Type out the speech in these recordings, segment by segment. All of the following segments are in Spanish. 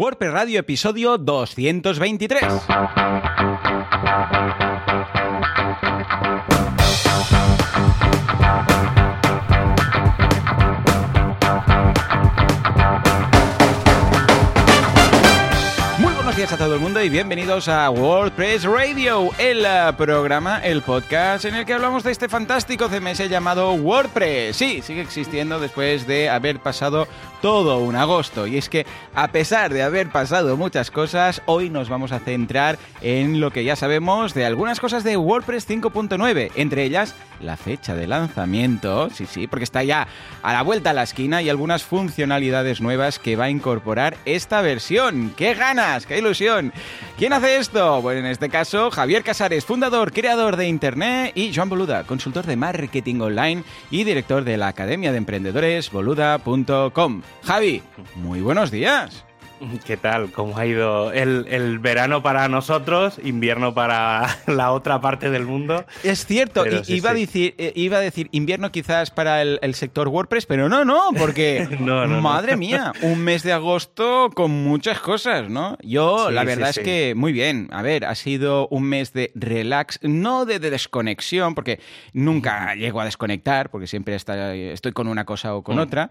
WordPress Radio episodio 223. Días a todo el mundo y bienvenidos a WordPress Radio, el eh, programa, el podcast en el que hablamos de este fantástico CMS llamado WordPress. Sí, sigue existiendo después de haber pasado todo un agosto. Y es que, a pesar de haber pasado muchas cosas, hoy nos vamos a centrar en lo que ya sabemos de algunas cosas de WordPress 5.9, entre ellas la fecha de lanzamiento, sí, sí, porque está ya a la vuelta a la esquina y algunas funcionalidades nuevas que va a incorporar esta versión. ¡Qué ganas! ¡Qué ilusión! ¿Quién hace esto? Bueno, en este caso, Javier Casares, fundador, creador de Internet, y Joan Boluda, consultor de marketing online y director de la Academia de Emprendedores boluda.com. Javi, muy buenos días. ¿Qué tal? ¿Cómo ha ido el, el, verano para nosotros, invierno para la otra parte del mundo? Es cierto, y, sí, iba, sí. A decir, eh, iba, A decir, invierno quizás para el, el, sector WordPress, pero no, no, porque, no, no, madre mía, un mes de agosto con muchas cosas, ¿no? Yo, sí, la verdad es que, muy bien, a ver, ha sido un mes de relax, no de, de desconexión, porque nunca llego a desconectar, porque siempre está, estoy con una cosa o con mm. otra,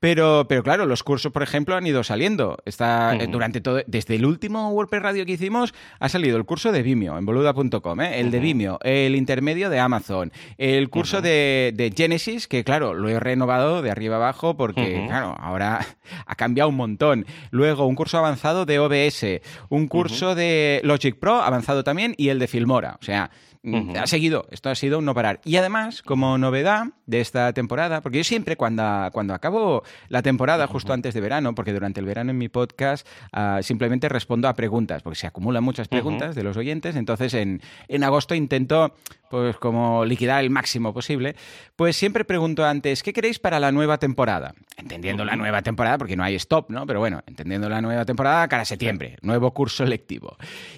pero, pero claro, los cursos, por ejemplo, han ido saliendo. Está -huh. durante todo, desde el último WordPress Radio que hicimos, ha salido el curso de Vimeo en boluda.com, ¿eh? el de Vimeo, el intermedio de Amazon, el curso uh -huh. de, de, Genesis, que claro, lo he renovado de arriba abajo porque, claro, ahora ha cambiado un montón. Luego, un curso avanzado de OBS, un curso de Logic Pro avanzado también y el de Filmora. O sea, -huh. Ha seguido, esto ha sido un no parar. Y además, como novedad de esta temporada, porque yo siempre cuando, cuando acabo la temporada, justo antes de verano, porque durante el verano en mi podcast uh, simplemente respondo a preguntas, porque se acumulan muchas preguntas uh -huh. de los oyentes, entonces en, en agosto intento pues como liquidar el máximo posible, pues siempre pregunto antes, ¿qué queréis para la nueva temporada? Entendiendo la nueva temporada, porque no hay stop, ¿no? Pero bueno, entendiendo la nueva temporada, cara a septiembre, nuevo curso lectivo.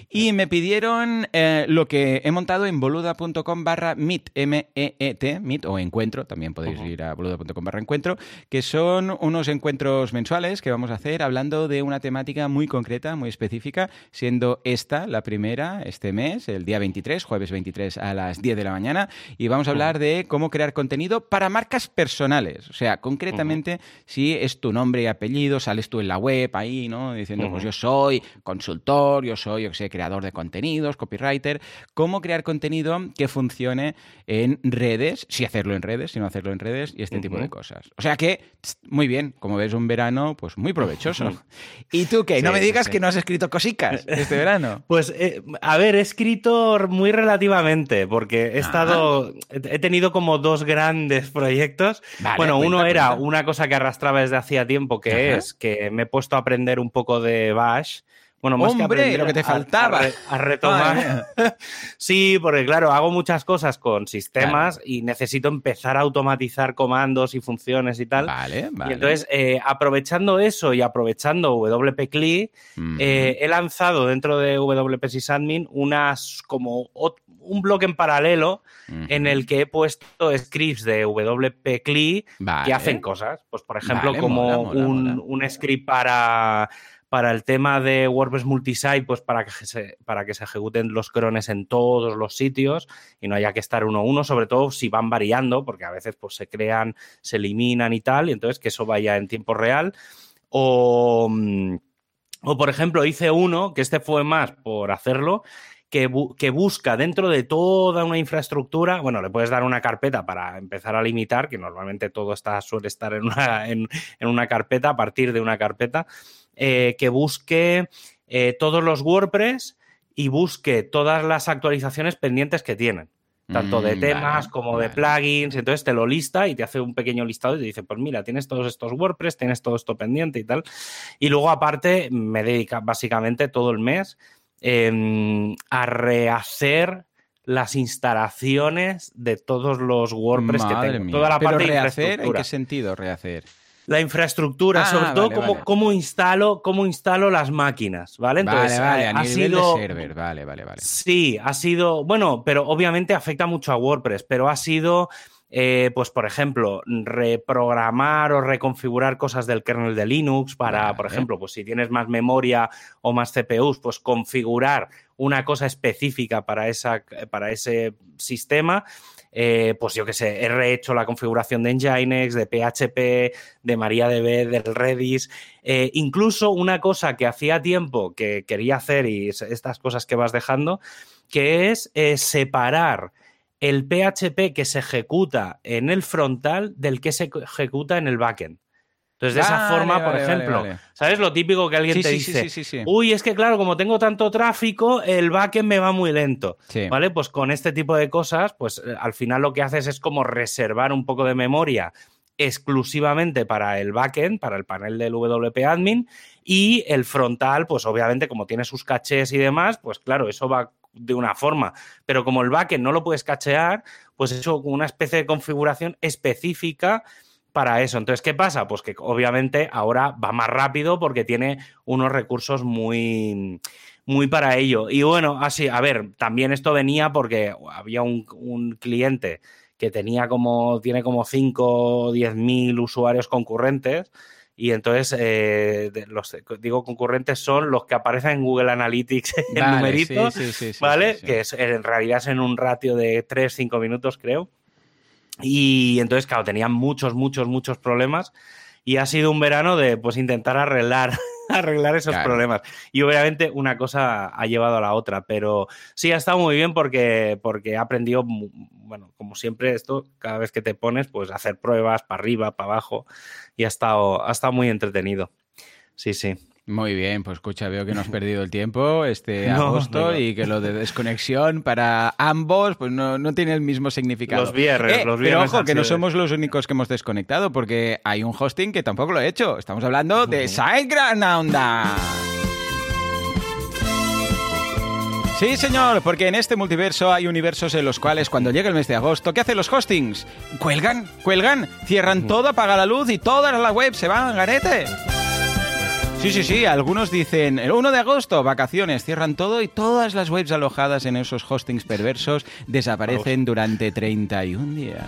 Y me pidieron eh, lo que he montado en boluda.com barra meet, M-E-E-T, meet o encuentro, también podéis uh -huh. ir a boluda.com barra encuentro, que son unos encuentros mensuales que vamos a hacer hablando de una temática muy concreta, muy específica, siendo esta la primera este mes, el día 23, jueves 23 a las 10 de la mañana y vamos a hablar de cómo crear contenido para marcas personales. O sea, concretamente, uh -huh. si es tu nombre y apellido, sales tú en la web ahí, ¿no? Diciendo, pues yo soy consultor, yo soy, yo sé, creador de contenidos, copywriter. Cómo crear contenido que funcione en redes, si hacerlo en redes, si no hacerlo en redes y este uh -huh. tipo de cosas. O sea que, muy bien, como ves, un verano, pues muy provechoso. ¿Y tú qué? Sí, no me digas sí, que no has escrito cositas este verano. Pues, eh, a ver, he escrito muy relativamente, porque he estado. He tenido como dos grandes proyectos. Vale, bueno, cuenta, uno era cuenta. una cosa que arrastraba desde hacía tiempo, que Ajá. es que me he puesto a aprender un poco de Bash. Bueno, más Hombre, que aprender, lo que te faltaba. A, a, a retomar. sí, porque claro, hago muchas cosas con sistemas claro. y necesito empezar a automatizar comandos y funciones y tal. Vale, vale. Y entonces, eh, aprovechando eso y aprovechando WP CLI, mm. eh, he lanzado dentro de WP Sysadmin unas como un blog en paralelo uh -huh. en el que he puesto scripts de WP CLI vale. que hacen cosas. Pues, por ejemplo, vale, como mola, mola, un, mola. un script para para el tema de WordPress multisite, pues para que, se, para que se ejecuten los crones en todos los sitios y no haya que estar uno a uno, sobre todo si van variando, porque a veces pues, se crean, se eliminan y tal, y entonces que eso vaya en tiempo real. O, mm, o por ejemplo, hice uno, que este fue más por hacerlo, que, que, busca dentro de toda una infraestructura, bueno, le puedes dar una carpeta para empezar a limitar, que normalmente todo está, suele estar en una, en una carpeta, a partir de una carpeta, eh, que busque eh, todos los WordPress y busque todas las actualizaciones pendientes que tienen tanto de mm, temas vale, como vale. de plugins, entonces te lo lista y te hace un pequeño listado y te dice, pues mira, tienes todos estos WordPress, tienes todo esto pendiente y tal. Y luego aparte me dedica básicamente todo el mes eh, a rehacer las instalaciones de todos los WordPress Madre que tengo. Mía. Toda la Pero parte rehacer, de ¿en qué sentido rehacer? La infraestructura, ah, sobre todo vale, cómo, instalo, cómo instalo las máquinas, ¿vale? Entonces, vale, vale, a ha nivel sido, de server, vale, vale, vale. Sí, ha sido, bueno, pero obviamente afecta mucho a WordPress, pero ha sido eh, pues por ejemplo, reprogramar o reconfigurar cosas del kernel de Linux para, por ejemplo, pues si tienes más memoria o más CPUs, pues configurar una cosa específica para, esa, para ese sistema. Eh, pues yo que sé, he rehecho la configuración de Nginx, de PHP, de MariaDB, del Redis. Eh, incluso una cosa que hacía tiempo que quería hacer y estas cosas que vas dejando, que es eh, separar el PHP que se ejecuta en el frontal del que se ejecuta en el backend. Entonces, de esa forma, por ejemplo, ¿sabes lo típico que alguien te dice? Uy, es que claro, como tengo tanto tráfico, el backend me va muy lento. ¿Vale? Pues con este tipo de cosas, pues eh, al final lo que haces es como reservar un poco de memoria exclusivamente para el backend, para el panel del WP Admin, y el frontal, pues obviamente, como tiene sus cachés y demás, pues claro, eso va de una forma. Pero como el backend no lo puedes cachear, pues eso una especie de configuración específica para eso. Entonces, ¿qué pasa? Pues que obviamente ahora va más rápido porque tiene unos recursos muy, muy para ello. Y bueno, así, a ver, también esto venía porque había un, cliente que tenía como, tiene como 5 o 10 mil usuarios concurrentes. Y entonces, eh, los digo concurrentes son los que aparecen en Google Analytics en numeritos, ¿vale? que es, en realidad es en un ratio de 3-5 minutos, creo. Y entonces, claro, tenían muchos, muchos, muchos problemas y ha sido un verano de pues intentar arreglar, arreglar esos problemas. Y obviamente una cosa ha llevado a la otra, pero sí ha estado muy bien porque, porque he aprendido, bueno, como siempre esto, cada vez que te pones, pues hacer pruebas para arriba, para abajo y ha estado, ha estado muy entretenido. Sí, sí. Muy bien, pues escucha, veo que no has perdido el tiempo este agosto y que lo de desconexión para ambos pues no, tiene el mismo significado. Los viernes, eh, los viernes. Pero ojo, que no somos los únicos que hemos desconectado porque hay un hosting que tampoco lo he hecho. Estamos hablando de SiteGround Onda. Sí, señor, porque en este multiverso hay universos en los cuales cuando llega el mes de agosto, ¿qué hacen los hostings? Cuelgan, cuelgan, cierran todo, apaga la luz y todas las webs se van al garete. Sí, sí, sí. Algunos dicen el 1 de agosto, vacaciones, cierran todo y todas las webs alojadas en esos hostings perversos desaparecen durante 31 días.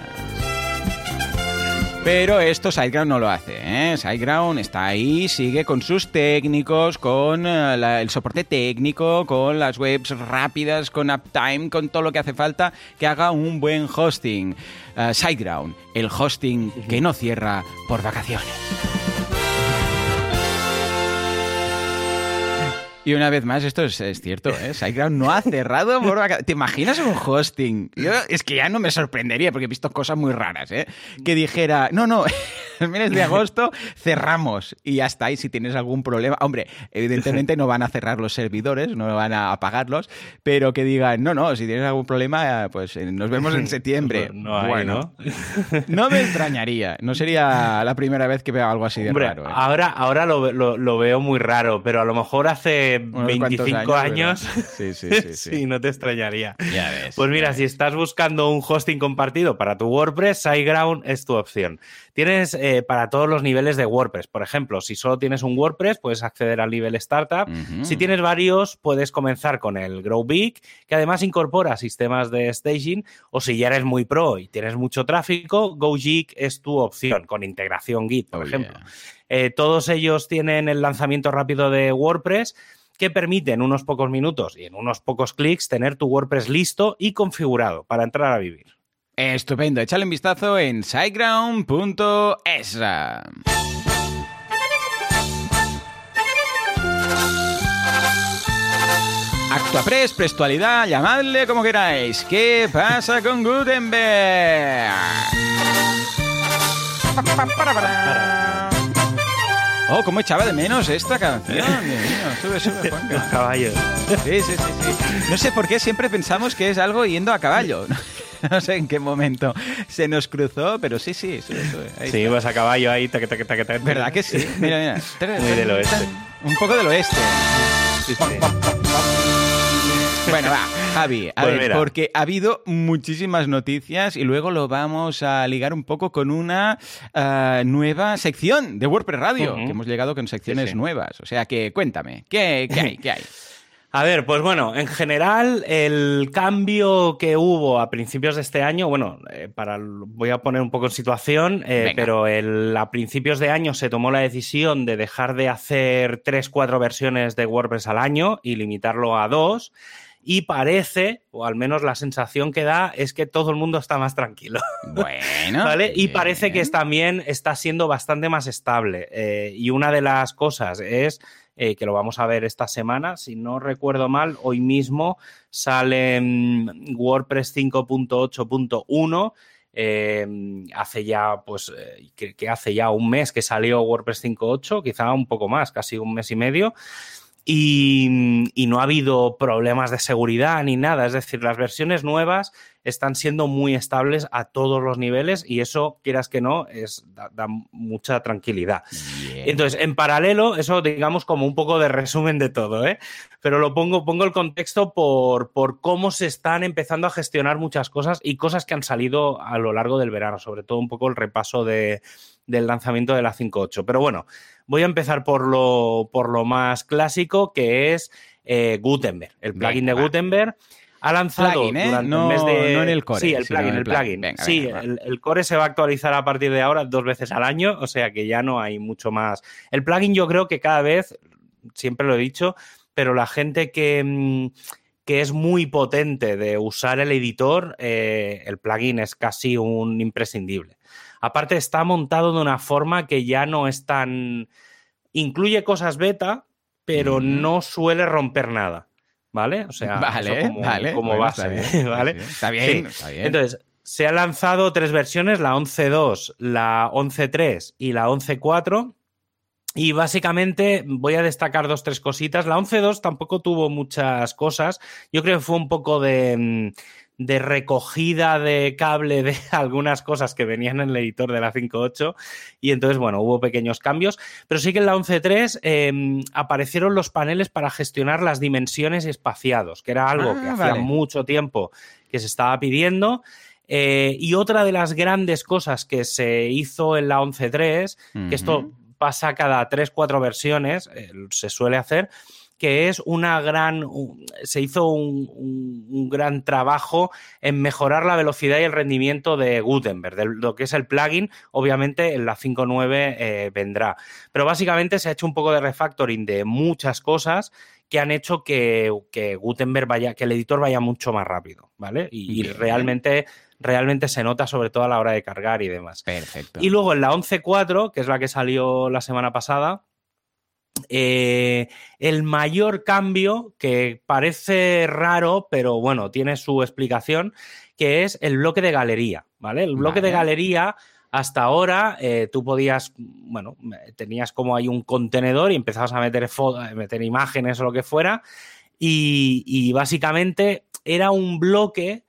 Pero esto SiteGround no lo hace. ¿eh? SiteGround está ahí, sigue con sus técnicos, con eh, el soporte técnico, con las webs rápidas, con uptime, con todo lo que hace falta que haga un buen hosting. Uh, SiteGround, el hosting que no cierra por vacaciones. Y una vez más, esto es, cierto, ¿eh? SiteGround no ha cerrado por ¿Te imaginas un hosting? es que ya no me sorprendería, porque he visto cosas muy raras, ¿eh? Que dijera, no, no, el mes de agosto cerramos y ya está. Y si tienes algún problema, hombre, evidentemente no van a cerrar los servidores, no van a apagarlos, pero que digan, no, no, si tienes algún problema, pues eh, nos vemos en septiembre. No, bueno, ¿no? me extrañaría. No sería la primera vez que veo algo así de raro. ¿eh? Ahora, ahora lo veo muy raro, pero a lo mejor hace 25 años. Sí, sí, sí, sí. no te extrañaría. pues mira, si estás buscando un hosting compartido para tu WordPress, SiteGround es tu opción. Tienes eh, para todos los niveles de WordPress. Por ejemplo, si solo tienes un WordPress, puedes acceder al nivel Startup. Si tienes varios, puedes comenzar con el Grow Big, que además incorpora sistemas de staging. O si ya eres muy pro y tienes mucho tráfico, GoGig es tu opción, con integración Git, por oh, ejemplo. Eh, todos ellos tienen el lanzamiento rápido de WordPress que permite en unos pocos minutos y en unos pocos clics tener tu WordPress listo y configurado para entrar a vivir. Estupendo, échale un vistazo en siteground.es. Actuapress, Prestualidad, llamadle como queráis. ¿Qué pasa con Gutenberg? Oh, cómo echaba de menos esta canción. Dios mío, sube, sube, Los caballos. Sí, sí, sí, sí. No sé por qué siempre pensamos que es algo yendo a caballo. No sé en qué momento se nos cruzó, pero sí, sí, sube, sube. sí, vas a caballo ahí, ¿Verdad que sí? Mira, mira. Muy del oeste. Un poco del oeste. Sí, sí. Bueno, va, Javi, a pues ver, porque ha habido muchísimas noticias y luego lo vamos a ligar un poco con una eh, nueva sección de WordPress Radio, que hemos llegado con secciones nuevas. O sea que cuéntame, ¿qué, qué hay? ¿Qué hay? A ver, pues bueno, en general el cambio que hubo a principios de este año, bueno, eh, para voy a poner un poco en situación, eh, pero a principios de año se tomó la decisión de dejar de hacer tres, cuatro versiones de WordPress al año y limitarlo a dos. Y parece, o al menos la sensación que da, es que todo el mundo está más tranquilo. Bueno. ¿Vale? Y parece que también está siendo bastante más estable. Eh, y una de las cosas es eh, que lo vamos a ver esta semana. Si no recuerdo mal, hoy mismo sale mm, WordPress 5.8.1. Eh, hace ya, pues, eh, que, hace ya un mes que salió WordPress 5.8, quizá un poco más, casi un mes y medio. Y, no ha habido problemas de seguridad ni nada. Es decir, las versiones nuevas están siendo muy estables a todos los niveles y eso, quieras que no, es, da, mucha tranquilidad. Entonces, en paralelo, eso digamos como un poco de resumen de todo, ¿eh? pero lo pongo, pongo el contexto por, por cómo se están empezando a gestionar muchas cosas y cosas que han salido a lo largo del verano, sobre todo un poco el repaso de, del lanzamiento de la 5.8. Pero bueno, voy a empezar por lo, por lo más clásico, que es eh, Gutenberg, el plugin de Gutenberg ha lanzado ¿eh? durante no, el mes de... No en el core. Sí, el plugin, el plugin. sí, el, core se va a actualizar a partir de ahora dos veces al año, o sea que ya no hay mucho más. El plugin yo creo que cada vez, siempre lo he dicho, pero la gente que, mm, que es muy potente de usar el editor, eh, el plugin es casi un imprescindible. Aparte está montado de una forma que ya no es tan... Incluye cosas beta, pero no suele romper nada. ¿Vale? O sea, como, base, ¿vale? Está bien, está bien. Entonces, se han lanzado tres versiones, la 11.2, la 11.3 y la 11.4. Y básicamente voy a destacar dos, tres cositas. La 11.2 tampoco tuvo muchas cosas. Yo creo que fue un poco de mm, de recogida de cable de algunas cosas que venían en el editor de la 5.8 y entonces, bueno, hubo pequeños cambios, pero sí que en la 11.3 em, aparecieron los paneles para gestionar las dimensiones espaciados, que era algo que ah, hacía mucho tiempo que se estaba pidiendo. Eh, y otra de las grandes cosas que se hizo en la 11.3, que esto pasa cada 3-4 versiones, eh, se suele hacer, que es una gran, se hizo un, gran trabajo en mejorar la velocidad y el rendimiento de Gutenberg, de lo que es el plugin, obviamente en la 5.9 eh, vendrá. Pero básicamente se ha hecho un poco de refactoring de muchas cosas que han hecho que, Gutenberg vaya, que el editor vaya mucho más rápido, ¿vale? Y, realmente realmente se nota sobre todo a la hora de cargar y demás. Perfecto. Y luego en la 11.4, que es la que salió la semana pasada, eh, el mayor cambio, que parece raro, pero bueno, tiene su explicación, que es el bloque de galería, ¿vale? El bloque de galería, hasta ahora, eh, tú podías, bueno, tenías como ahí un contenedor y empezabas a meter, meter imágenes o lo que fuera, y, básicamente era un bloque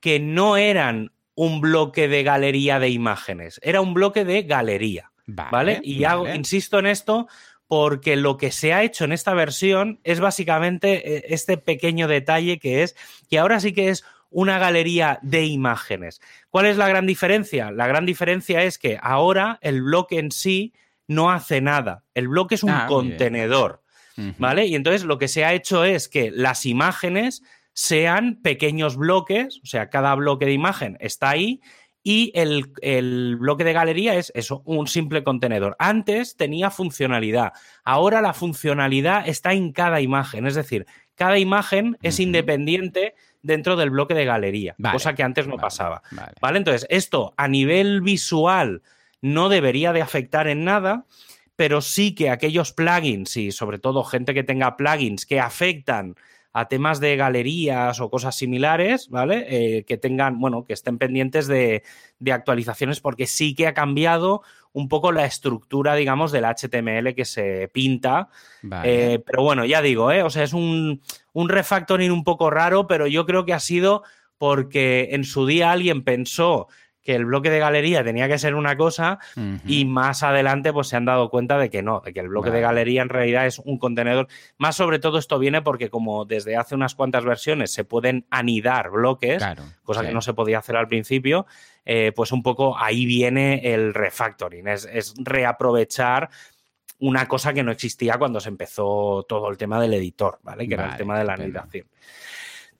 que no eran un bloque de galería de imágenes, era un bloque de galería, ¿vale? y Hago, insisto en esto porque lo que se ha hecho en esta versión es básicamente eh, este pequeño detalle que es que ahora sí que es una galería de imágenes. ¿Cuál es la gran diferencia? La gran diferencia es que ahora el bloque en sí no hace nada. El bloque es un ah, contenedor, ¿vale? Y entonces lo que se ha hecho es que las imágenes sean pequeños bloques, o sea, cada bloque de imagen está ahí y el, bloque de galería es eso, un simple contenedor. Antes tenía funcionalidad, ahora la funcionalidad está en cada imagen, es decir, cada imagen es independiente dentro del bloque de galería, cosa que antes no pasaba. Vale. Entonces, esto a nivel visual no debería de afectar en nada, pero sí que aquellos plugins y sobre todo gente que tenga plugins que afectan a temas de galerías o cosas similares, ¿vale? Eh, que tengan, bueno, que estén pendientes de, actualizaciones porque sí que ha cambiado un poco la estructura, digamos, del HTML que se pinta. Eh, pero bueno, ya digo, ¿eh? O sea, es un, un refactoring un poco raro, pero yo creo que ha sido porque en su día alguien pensó que el bloque de galería tenía que ser una cosa y más adelante pues se han dado cuenta de que no, de que el bloque de galería en realidad es un contenedor. Más sobre todo esto viene porque como desde hace unas cuantas versiones se pueden anidar bloques, cosa que no se podía hacer al principio, eh, pues un poco ahí viene el refactoring, es, reaprovechar una cosa que no existía cuando se empezó todo el tema del editor, ¿vale? Que era el tema de la animación.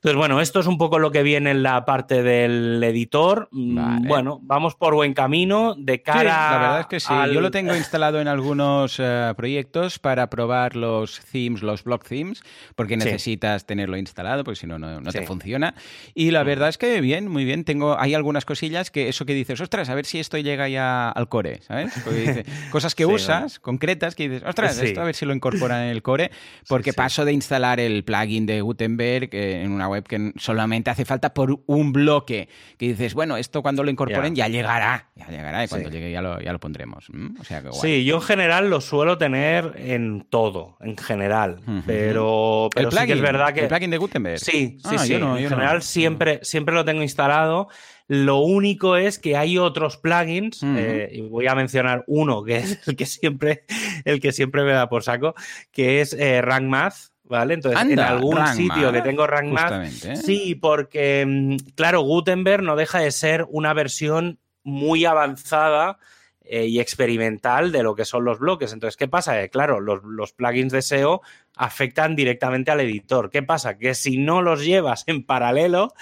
Entonces, bueno, esto es un poco lo que viene en la parte del editor. Mm, bueno, vamos por buen camino de cara. la verdad es que sí. Yo lo tengo instalado en algunos eh, proyectos para probar los themes, los block themes, porque necesitas tenerlo instalado, porque si no, no, te funciona. Y la mm. verdad es que bien, muy bien. Tengo, hay algunas cosillas que eso que dices, ostras, a ver si esto llega ya al core, ¿sabes? cosas que usas, concretas, que dices, ostras, esto a ver si lo incorporan en el core, porque paso de instalar el plugin de Gutenberg en una web que solamente hace falta por un bloque, que dices, bueno, esto cuando lo incorporen ya llegará, ya llegará y cuando llegue ya lo, ya lo pondremos. O sea Sí, yo en general lo suelo tener en todo, en general, pero, pero sí que es verdad que... ¿El plugin de Gutenberg? Sí, sí, ah, sí. en general siempre, siempre lo tengo instalado. Lo único es que hay otros plugins, eh, y voy a mencionar uno que es el que siempre, el que siempre me da por saco, que es eh, Rank Math. ¿Vale? Entonces, en algún sitio que tengo Rank ¿eh? sí, porque, mm, claro, Gutenberg no deja de ser una versión muy avanzada eh, y experimental de lo que son los bloques. Entonces, ¿qué pasa? Que, claro, los, plugins de SEO afectan directamente al editor. ¿Qué pasa? Que si no los llevas en paralelo,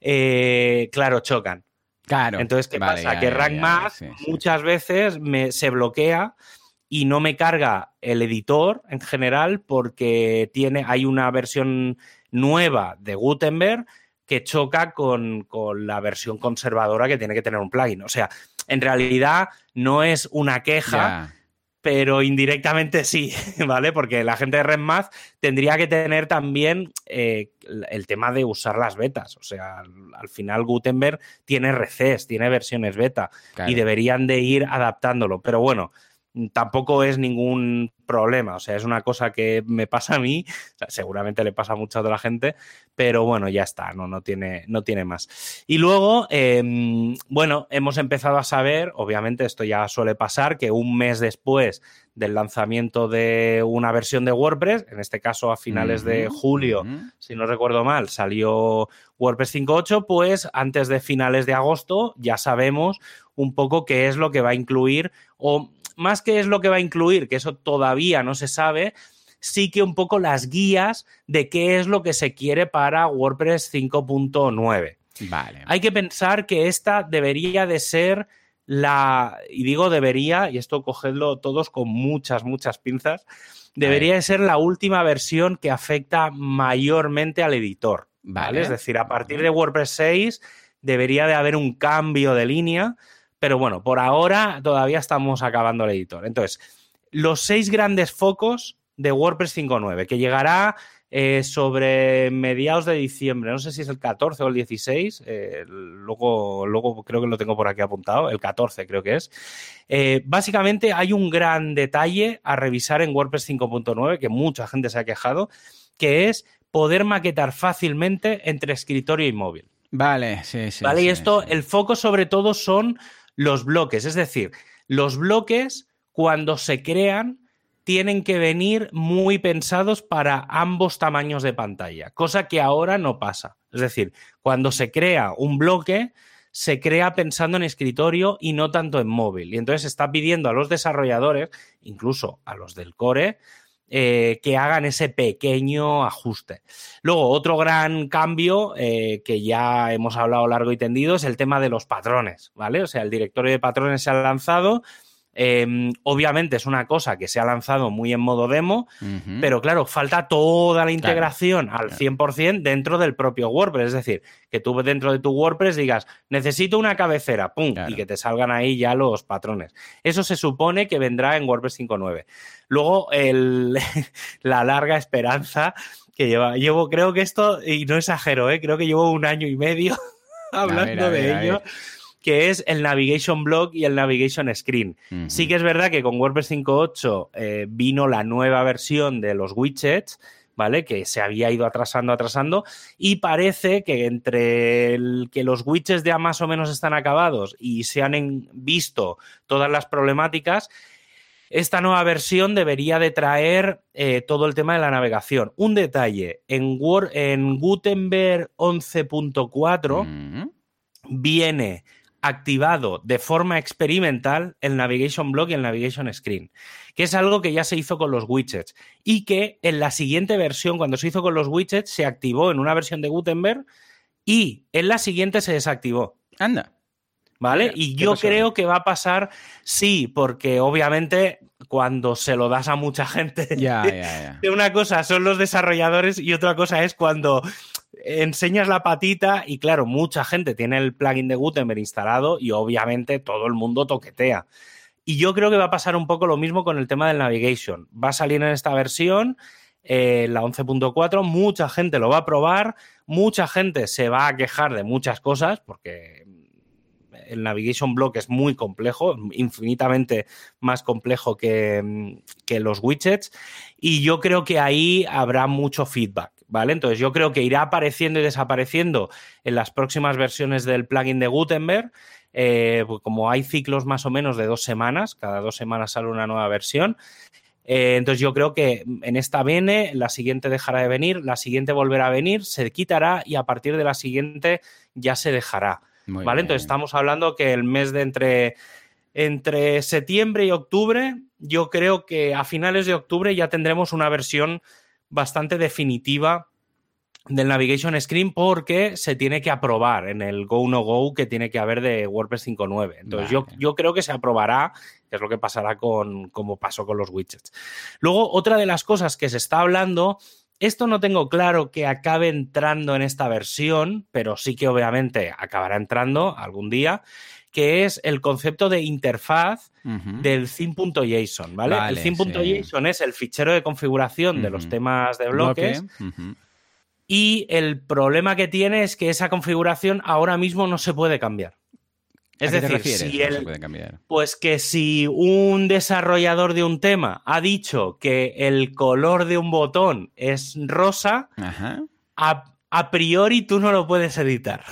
eh, claro, chocan. Claro. Entonces, ¿qué pasa? que Rank muchas veces me, se bloquea y no me carga el editor en general porque tiene, hay una versión nueva de Gutenberg que choca con, la versión conservadora que tiene que tener un plugin. O sea, en realidad no es una queja, pero indirectamente sí, ¿vale? Porque la gente de RedMath tendría que tener también eh, el tema de usar las betas. O sea, al, final Gutenberg tiene RCs, tiene versiones beta y deberían de ir adaptándolo. Pero bueno, tampoco es ningún problema. O sea, es una cosa que me pasa a mí, seguramente le pasa a mucha otra gente, pero bueno, ya está, no, no, tiene, no tiene más. Y luego, em, bueno, hemos empezado a saber, obviamente esto ya suele pasar, que un mes después del lanzamiento de una versión de WordPress, en este caso a finales de julio, si no recuerdo mal, salió WordPress 5.8, pues antes de finales de agosto ya sabemos un poco qué es lo que va a incluir o más que es lo que va a incluir, que eso todavía no se sabe, sí que un poco las guías de qué es lo que se quiere para WordPress 5.9. Vale. Hay que pensar que esta debería de ser la, y digo debería, y esto cogedlo todos con muchas, muchas pinzas, debería de ser la última versión que afecta mayormente al editor. ¿vale? Es decir, a partir de WordPress 6 debería de haber un cambio de línea pero bueno, por ahora todavía estamos acabando el editor. Entonces, los seis grandes focos de WordPress 5.9, que llegará eh, sobre mediados de diciembre, no sé si es el 14 o el 16, eh, luego, luego creo que lo tengo por aquí apuntado, el 14 creo que es. Eh, básicamente hay un gran detalle a revisar en WordPress 5.9 que mucha gente se ha quejado, que es poder maquetar fácilmente entre escritorio y móvil. Vale, sí, sí. Vale, y esto, el foco sobre todo son los bloques. Es decir, los bloques cuando se crean tienen que venir muy pensados para ambos tamaños de pantalla, cosa que ahora no pasa. Es decir, cuando se crea un bloque, se crea pensando en escritorio y no tanto en móvil. Y entonces está pidiendo a los desarrolladores, incluso a los del core, eh, que hagan ese pequeño ajuste. Luego, otro gran cambio eh, que ya hemos hablado largo y tendido es el tema de los patrones, ¿vale? O sea, el directorio de patrones se ha lanzado Em, obviamente es una cosa que se ha lanzado muy en modo demo, pero claro, falta toda la integración al 100% dentro del propio WordPress. Es decir, que tú dentro de tu WordPress digas, necesito una cabecera, ¡pum! Y que te salgan ahí ya los patrones. Eso se supone que vendrá en WordPress 5.9. Luego, la larga esperanza que lleva. Llevo, creo que esto, y no exagero, ¿eh? creo que llevo un año y medio hablando de ello que es el Navigation Block y el Navigation Screen. Sí que es verdad que con WordPress 5.8 eh, vino la nueva versión de los widgets, ¿vale? Que se había ido atrasando, atrasando, y parece que entre el que los widgets ya más o menos están acabados y se han visto todas las problemáticas, esta nueva versión debería de traer eh, todo el tema de la navegación. Un detalle, en, Word, en Gutenberg 11.4 viene activado de forma experimental el Navigation Block y el Navigation Screen, que es algo que ya se hizo con los widgets y que en la siguiente versión, cuando se hizo con los widgets, se activó en una versión de Gutenberg y en la siguiente se desactivó. Anda. ¿Vale? y yo creo que va a pasar, sí, porque obviamente cuando se lo das a mucha gente, ya, ya, ya. una cosa son los desarrolladores y otra cosa es cuando enseñas la patita y claro, mucha gente tiene el plugin de Gutenberg instalado y obviamente todo el mundo toquetea. Y yo creo que va a pasar un poco lo mismo con el tema del navigation. Va a salir en esta versión, eh, la 11.4, mucha gente lo va a probar, mucha gente se va a quejar de muchas cosas porque el navigation block es muy complejo, infinitamente más complejo que, que los widgets y yo creo que ahí habrá mucho feedback. ¿Vale? Entonces yo creo que irá apareciendo y desapareciendo en las próximas versiones del plugin de Gutenberg. Eh, pues como hay ciclos más o menos de dos semanas, cada dos semanas sale una nueva versión. Eh, entonces yo creo que en esta viene, la siguiente dejará de venir, la siguiente volverá a venir, se quitará y a partir de la siguiente ya se dejará. ¿Vale? Entonces estamos hablando que el mes de entre, entre septiembre y octubre, yo creo que a finales de octubre ya tendremos una versión bastante definitiva del Navigation Screen porque se tiene que aprobar en el Go No Go que tiene que haber de WordPress 5.9. Entonces yo, yo, creo que se aprobará, que es lo que pasará con como pasó con los widgets. Luego, otra de las cosas que se está hablando, esto no tengo claro que acabe entrando en esta versión, pero sí que obviamente acabará entrando algún día, que es el concepto de interfaz del theme.json, ¿vale? el theme.json es el fichero de configuración de los temas de bloques. Y el problema que tiene es que esa configuración ahora mismo no se puede cambiar. Es decir, si pues que si un desarrollador de un tema ha dicho que el color de un botón es rosa, a priori tú no lo puedes editar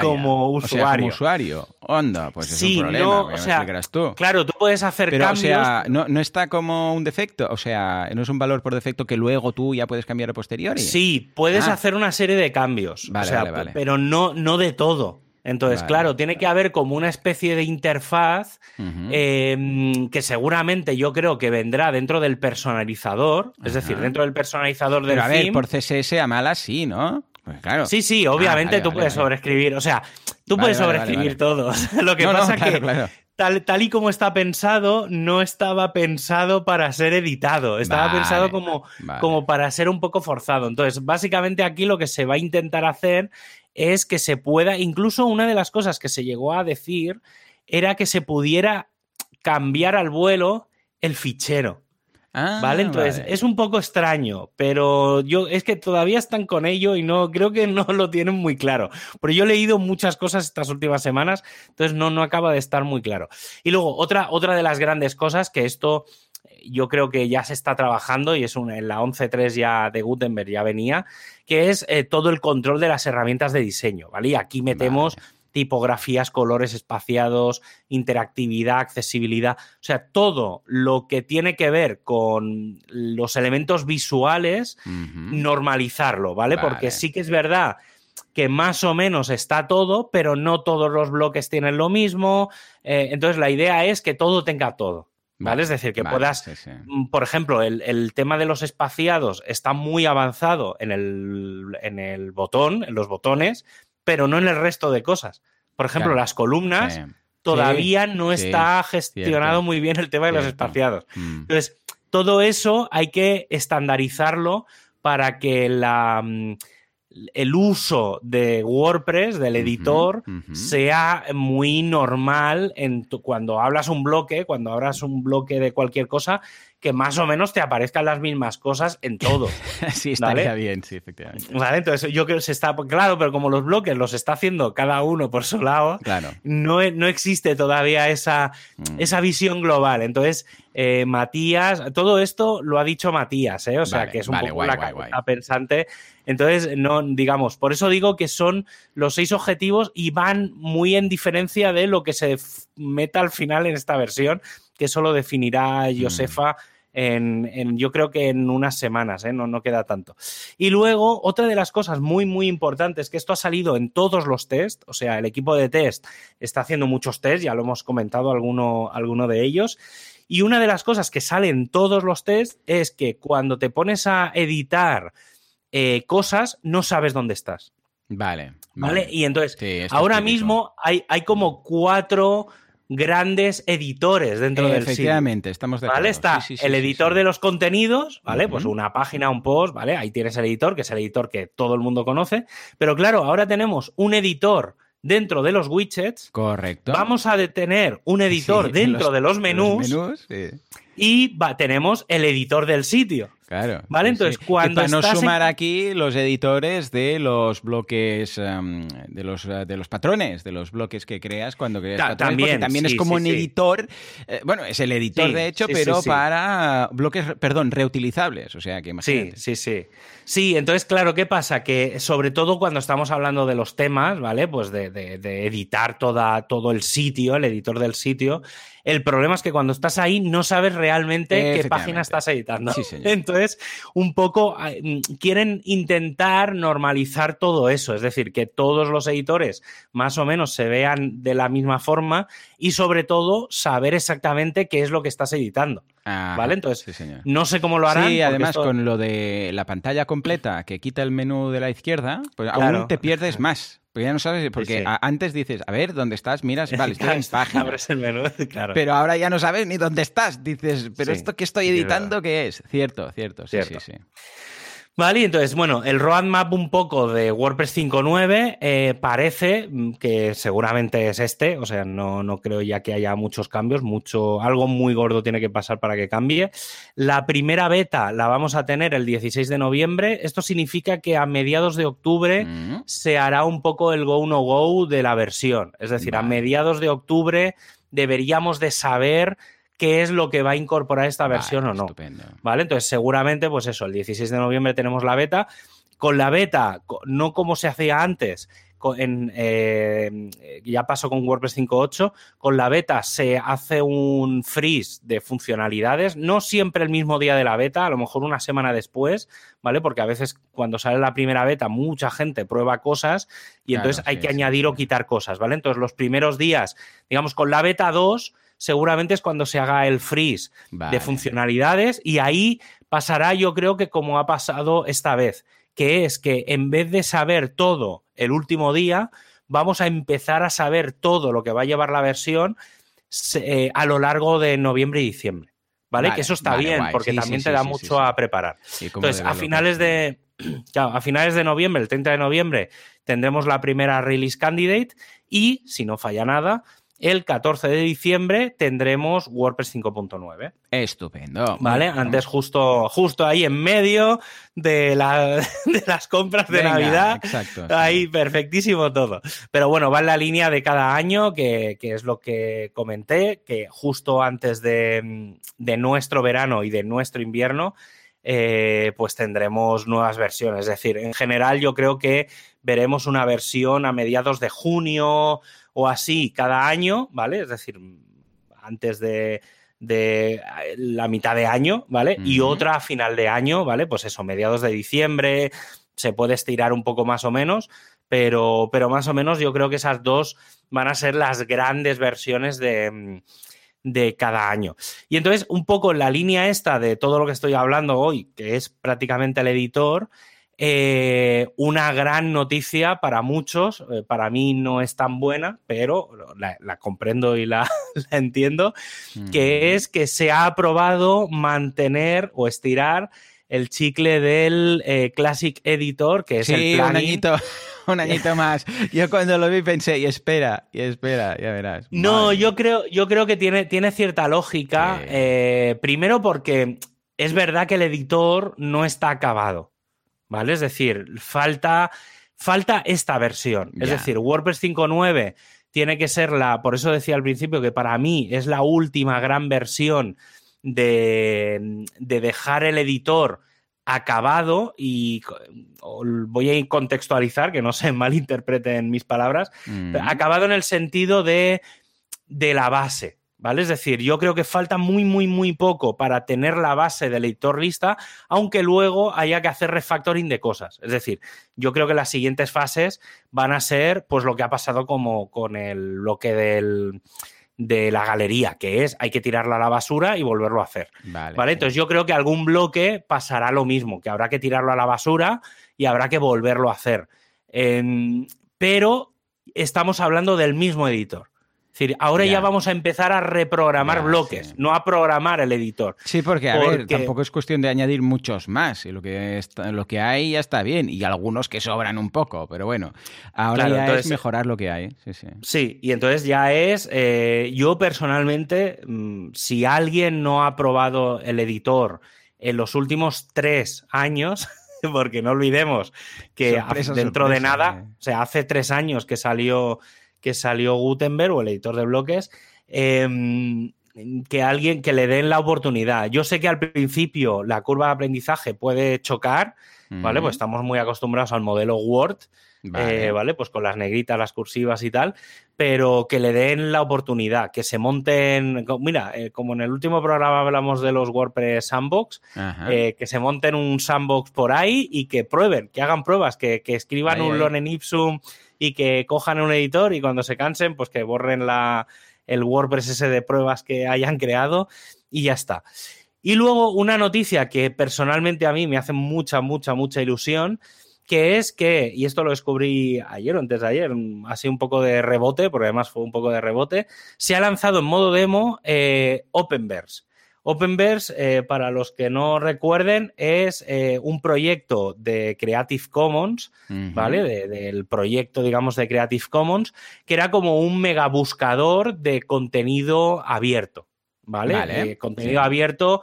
como usuario. como usuario. Onda, pues es un problema. o sea, tú. Claro, tú puedes hacer cambios. O sea, no, no, está como un defecto. O sea, no es un valor por defecto que luego tú ya puedes cambiar a posteriori. Sí, puedes ah. hacer una serie de cambios. Vale, o sea, pero no, no de todo. Entonces, claro, tiene que haber como una especie de interfaz em, que seguramente yo creo que vendrá dentro del personalizador, es decir, dentro del personalizador del Pero a ver, por CSS a malas sí, ¿no? Pues claro. Sí, sí, obviamente ah, tú puedes sobreescribir. O sea, tú puedes sobreescribir todo. Lo que pasa es que Tal, tal, y como está pensado, no estaba pensado para ser editado. Estaba pensado como, como para ser un poco forzado. Entonces, básicamente aquí lo que se va a intentar hacer es que se pueda. Incluso una de las cosas que se llegó a decir era que se pudiera cambiar al vuelo el fichero. Ah, ¿Vale? Entonces, es un poco extraño, pero yo es que todavía están con ello y no creo que no lo tienen muy claro. Pero yo he leído muchas cosas estas últimas semanas, entonces no, no acaba de estar muy claro. Y luego, otra, otra de las grandes cosas que esto yo creo que ya se está trabajando y es en la 11.3 ya de Gutenberg ya venía, que es eh, todo el control de las herramientas de diseño, ¿vale? Y aquí metemos tipografías, colores espaciados, interactividad, accesibilidad, o sea, todo lo que tiene que ver con los elementos visuales, normalizarlo, ¿vale? Porque sí que es verdad que más o menos está todo, pero no todos los bloques tienen lo mismo. Eh, entonces, la idea es que todo tenga todo. ¿Vale? es decir, que puedas, mm, por ejemplo, el, tema de los espaciados está muy avanzado en el, en el botón, en los botones, pero no en el resto de cosas. Por ejemplo, las columnas todavía no está gestionado muy bien el tema de los espaciados. Mm. Entonces, todo eso hay que estandarizarlo para que la, mm, el uso de WordPress, del editor, sea muy normal en cuando hablas un bloque, cuando abras un bloque de cualquier cosa, que más o menos te aparezcan las mismas cosas en todo. sí, estaría bien, sí, efectivamente. Vale, entonces yo creo que se está, claro, pero como los bloques los está haciendo cada uno por su lado, no, no existe todavía esa, mm. esa visión global. Entonces, eh, Matías, todo esto lo ha dicho Matías, ¿eh? o sea, que es un poco la pensante. Entonces, no, digamos, por eso digo que son los seis objetivos y van muy en diferencia de lo que se meta al final en esta versión, que eso lo definirá mm. En, yo creo que en unas semanas, ¿eh? no, no queda tanto. Y luego, otra de las cosas muy, muy importantes, que esto ha salido en todos los test, o sea, el equipo de test está haciendo muchos test, ya lo hemos comentado alguno, alguno de ellos. Y una de las cosas que sale en todos los test es que cuando te pones a editar eh, cosas, no sabes dónde estás. Vale. Vale. Y entonces, ahora mismo hay, hay como cuatro grandes editores dentro del sitio. Efectivamente, estamos de acuerdo. ¿Vale? Está el editor de los contenidos, ¿vale? Pues una página, un post, ¿vale? Ahí tienes el editor, que es el editor que todo el mundo conoce. Pero claro, ahora tenemos un editor dentro de los widgets. Correcto. Vamos a tener un editor dentro de los menús. menús Y tenemos el editor del sitio. Claro. ¿Vale? Entonces, cuando. para no sumar aquí los editores de los bloques, em, de, los, eh, de los patrones, de los bloques que creas cuando creas patrones, también, también es como un editor. Eh, bueno, es el editor de hecho, pero para bloques, perdón, reutilizables. O sea que Sí, sí, sí. Sí, entonces, claro, ¿qué pasa? Que sobre todo cuando estamos hablando de los temas, ¿vale? Pues de, de editar toda, todo el sitio, el editor del sitio el problema es que cuando estás ahí no sabes realmente qué página estás editando. Entonces, un poco mm, quieren intentar normalizar todo eso, es decir, que todos los editores más o menos se vean de la misma forma y sobre todo saber exactamente qué es lo que estás editando. ¿Vale? Entonces, no sé cómo lo harán. Sí, además con lo de la pantalla completa que quita el menú de la izquierda, pues aún te pierdes más. Porque ya no sabes, porque antes dices, a ver, ¿dónde estás? Miras, vale, estoy en página. Abres el menú, claro. Pero ahora ya no sabes ni dónde estás. Dices, ¿pero esto que estoy editando qué es? Cierto, cierto, sí, sí, sí. Vale, entonces, bueno, el roadmap un poco de WordPress 5.9 eh, parece que seguramente es este, o sea, no, no, creo ya que haya muchos cambios, mucho, algo muy gordo tiene que pasar para que cambie. La primera beta la vamos a tener el 16 de noviembre, esto significa que a mediados de octubre mm. se hará un poco el go no go de la versión, es decir, a mediados de octubre deberíamos de saber qué es lo que va a incorporar esta versión o no. ¿Vale? Entonces, seguramente, pues eso, el 16 de noviembre tenemos la beta. Con la beta, no como se hacía antes, en, eh, ya pasó con WordPress 5.8, con la beta se hace un freeze de funcionalidades, no siempre el mismo día de la beta, a lo mejor una semana después, ¿vale? Porque a veces cuando sale la primera beta mucha gente prueba cosas y entonces hay que añadir o quitar cosas, ¿vale? Entonces los primeros días, digamos, con la beta 2 seguramente es cuando se haga el freeze de funcionalidades y ahí pasará yo creo que como ha pasado esta vez, que es que en vez de saber todo el último día, vamos a empezar a saber todo lo que va a llevar la versión eh, a lo largo de noviembre y diciembre. ¿Vale? que eso está bien, porque también te da mucho a preparar. Entonces, a finales de. a finales de noviembre, el 30 de noviembre, tendremos la primera release candidate y, si no falla nada, el 14 de diciembre tendremos WordPress 5.9. Estupendo. ¿Vale? Antes, justo, justo ahí en medio de, las compras de Navidad. Exacto. Ahí, perfectísimo todo. Pero bueno, va en la línea de cada año, que, es lo que comenté, que justo antes de, nuestro verano y de nuestro invierno, eh, pues tendremos nuevas versiones. Es decir, en general yo creo que veremos una versión a mediados de junio o así cada año, ¿vale? Es decir, antes de, la mitad de año, ¿vale? Y otra a final de año, ¿vale? Pues eso, mediados de diciembre, se puede estirar un poco más o menos, pero, pero más o menos yo creo que esas dos van a ser las grandes versiones de, de cada año. Y entonces, un poco en la línea esta de todo lo que estoy hablando hoy, que es prácticamente el editor, eh, una gran noticia para muchos, eh, para mí no es tan buena, pero la, comprendo y la, entiendo, que es que se ha aprobado mantener o estirar el chicle del eh, Classic Editor, que es el un añito, un añito más. Yo cuando lo vi pensé, y espera, y espera, ya verás. No, yo creo, yo creo que tiene, tiene cierta lógica. primero porque es verdad que el editor no está acabado. ¿vale? Es decir, falta, falta esta versión. Es decir, WordPress 5.9 tiene que ser la, por eso decía al principio que para mí es la última gran versión de, dejar el editor acabado y voy a contextualizar, que no se malinterpreten mis palabras, mm. acabado en el sentido de, de la base, ¿vale? Es decir, yo creo que falta muy, muy, muy poco para tener la base del editor lista, aunque luego haya que hacer refactoring de cosas. Es decir, yo creo que las siguientes fases van a ser, pues, lo que ha pasado como con el bloque del de la galería, que es hay que tirarla a la basura y volverlo a hacer. Vale, Entonces yo creo que algún bloque pasará lo mismo, que habrá que tirarlo a la basura y habrá que volverlo a hacer. pero estamos hablando del mismo editor. Es decir, ahora ya, vamos a empezar a reprogramar bloques, no a programar el editor. Sí, porque, a ver, tampoco es cuestión de añadir muchos más. Lo que, lo que hay ya está bien. Y algunos que sobran un poco, pero bueno, ahora ya es mejorar lo que hay. Sí, sí. sí y entonces ya es. Eh, yo personalmente, mm, si alguien no ha probado el editor en los últimos tres años. Porque no olvidemos que dentro de nada, eh. o sea, hace tres años que salió que salió Gutenberg o el editor de bloques, em, que alguien que le den la oportunidad. Yo sé que al principio la curva de aprendizaje puede chocar, ¿vale? Pues estamos muy acostumbrados al modelo Word, eh, vale. Pues con las negritas, las cursivas y tal, pero que le den la oportunidad, que se monten, mira, eh, como en el último programa hablamos de los WordPress Sandbox, eh, que se monten un sandbox por ahí y que prueben, que hagan pruebas, que, escriban un Lonen Ipsum y que cojan un editor y cuando se cansen, pues que borren la, el WordPress ese de pruebas que hayan creado y ya está. Y luego una noticia que personalmente a mí me hace mucha, mucha, mucha ilusión, que es que, y esto lo descubrí ayer o antes de ayer, así un poco de rebote, porque además fue un poco de rebote, se ha lanzado en modo demo eh, Openverse. Openverse, eh, para los que no recuerden, es eh, un proyecto de Creative Commons, ¿vale? del proyecto, digamos, de Creative Commons, que era como un mega buscador de contenido abierto, ¿vale? Eh, contenido abierto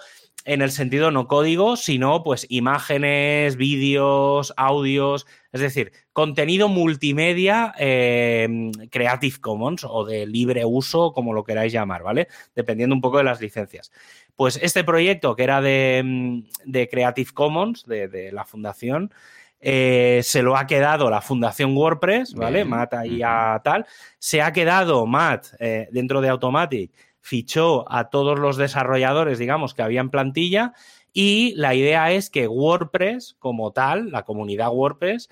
en el sentido no código, sino pues imágenes, vídeos, audios, es decir, contenido multimedia Creative Commons o de libre uso, como lo queráis llamar, ¿vale? Dependiendo un poco de las licencias. Pues este proyecto, que era de, mm, Creative Commons, de, la fundación, eh, se lo ha quedado la fundación WordPress, ¿vale? Matt ahí a tal. Se ha quedado Matt eh, dentro de Automatic, fichó a todos los desarrolladores, digamos, que había en plantilla. Y la idea es que WordPress, como tal, la comunidad WordPress,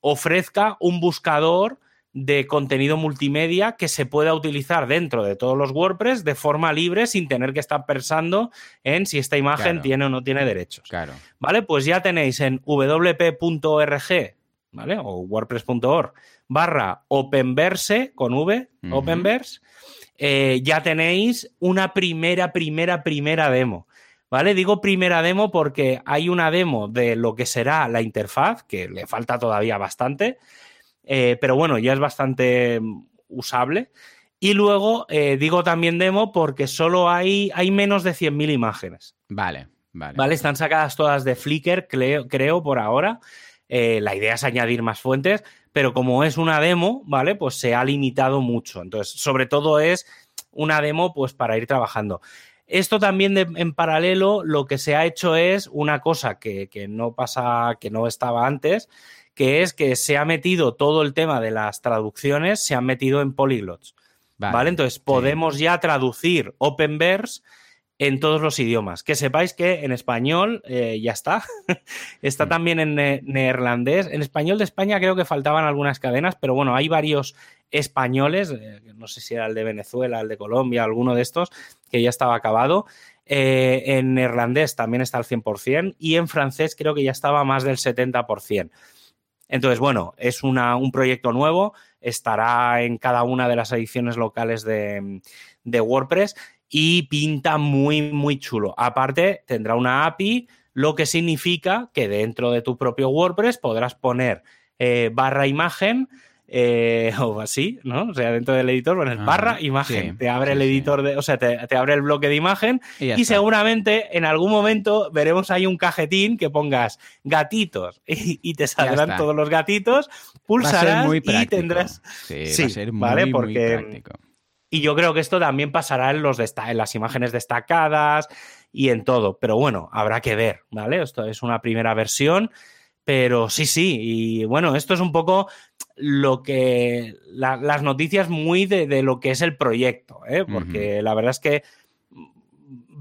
ofrezca un buscador de contenido multimedia que se pueda utilizar dentro de todos los WordPress de forma libre sin tener que estar pensando en si esta imagen tiene o no tiene derechos. Claro. ¿Vale? Pues ya tenéis en wp.org, ¿vale? O wordpress.org barra openverse con V, openverse, eh, ya tenéis una primera, primera, primera demo. ¿Vale? Digo primera demo porque hay una demo de lo que será la interfaz, que le falta todavía bastante, eh, pero bueno, ya es bastante mm, usable. Y luego eh, digo también demo porque solo hay, hay menos de 100.000 imágenes. Vale, vale. Vale, están sacadas todas de Flickr, creo, creo por ahora. Eh, la idea es añadir más fuentes, pero como es una demo, ¿vale? Pues se ha limitado mucho. Entonces, sobre todo es una demo, pues para ir trabajando. Esto también en paralelo, lo que se ha hecho es una cosa que, que no pasa, que no estaba antes, que es que se ha metido todo el tema de las traducciones, se han metido en polyglots. Vale, entonces podemos ya traducir Openverse en todos los idiomas. Que sepáis que en español eh, ya está. está mm. también en neerlandés. En español de España creo que faltaban algunas cadenas, pero bueno, hay varios españoles, eh, no sé si era el de Venezuela, el de Colombia, alguno de estos, que ya estaba acabado. Eh, en neerlandés también está al 100% y en francés creo que ya estaba más del 70%. Entonces, bueno, es un proyecto nuevo, estará en cada una de las ediciones locales de, WordPress y pinta muy, muy chulo. Aparte, tendrá una API, lo que significa que dentro de tu propio WordPress podrás poner eh, barra imagen eh, o así, ¿no? O sea, dentro del editor pones barra imagen, te abre el editor, de, o sea, te, abre el bloque de imagen y, seguramente en algún momento veremos ahí un cajetín que pongas gatitos y, te saldrán todos los gatitos, pulsarás y tendrás... Sí, va a ser muy, ¿vale? Porque... práctico. Y yo creo que esto también pasará en, los en las imágenes destacadas y en todo, pero bueno, habrá que ver, ¿vale? Esto es una primera versión Pero sí, sí, y bueno, esto es un poco lo que las noticias muy de, lo que es el proyecto, ¿eh? porque la verdad es que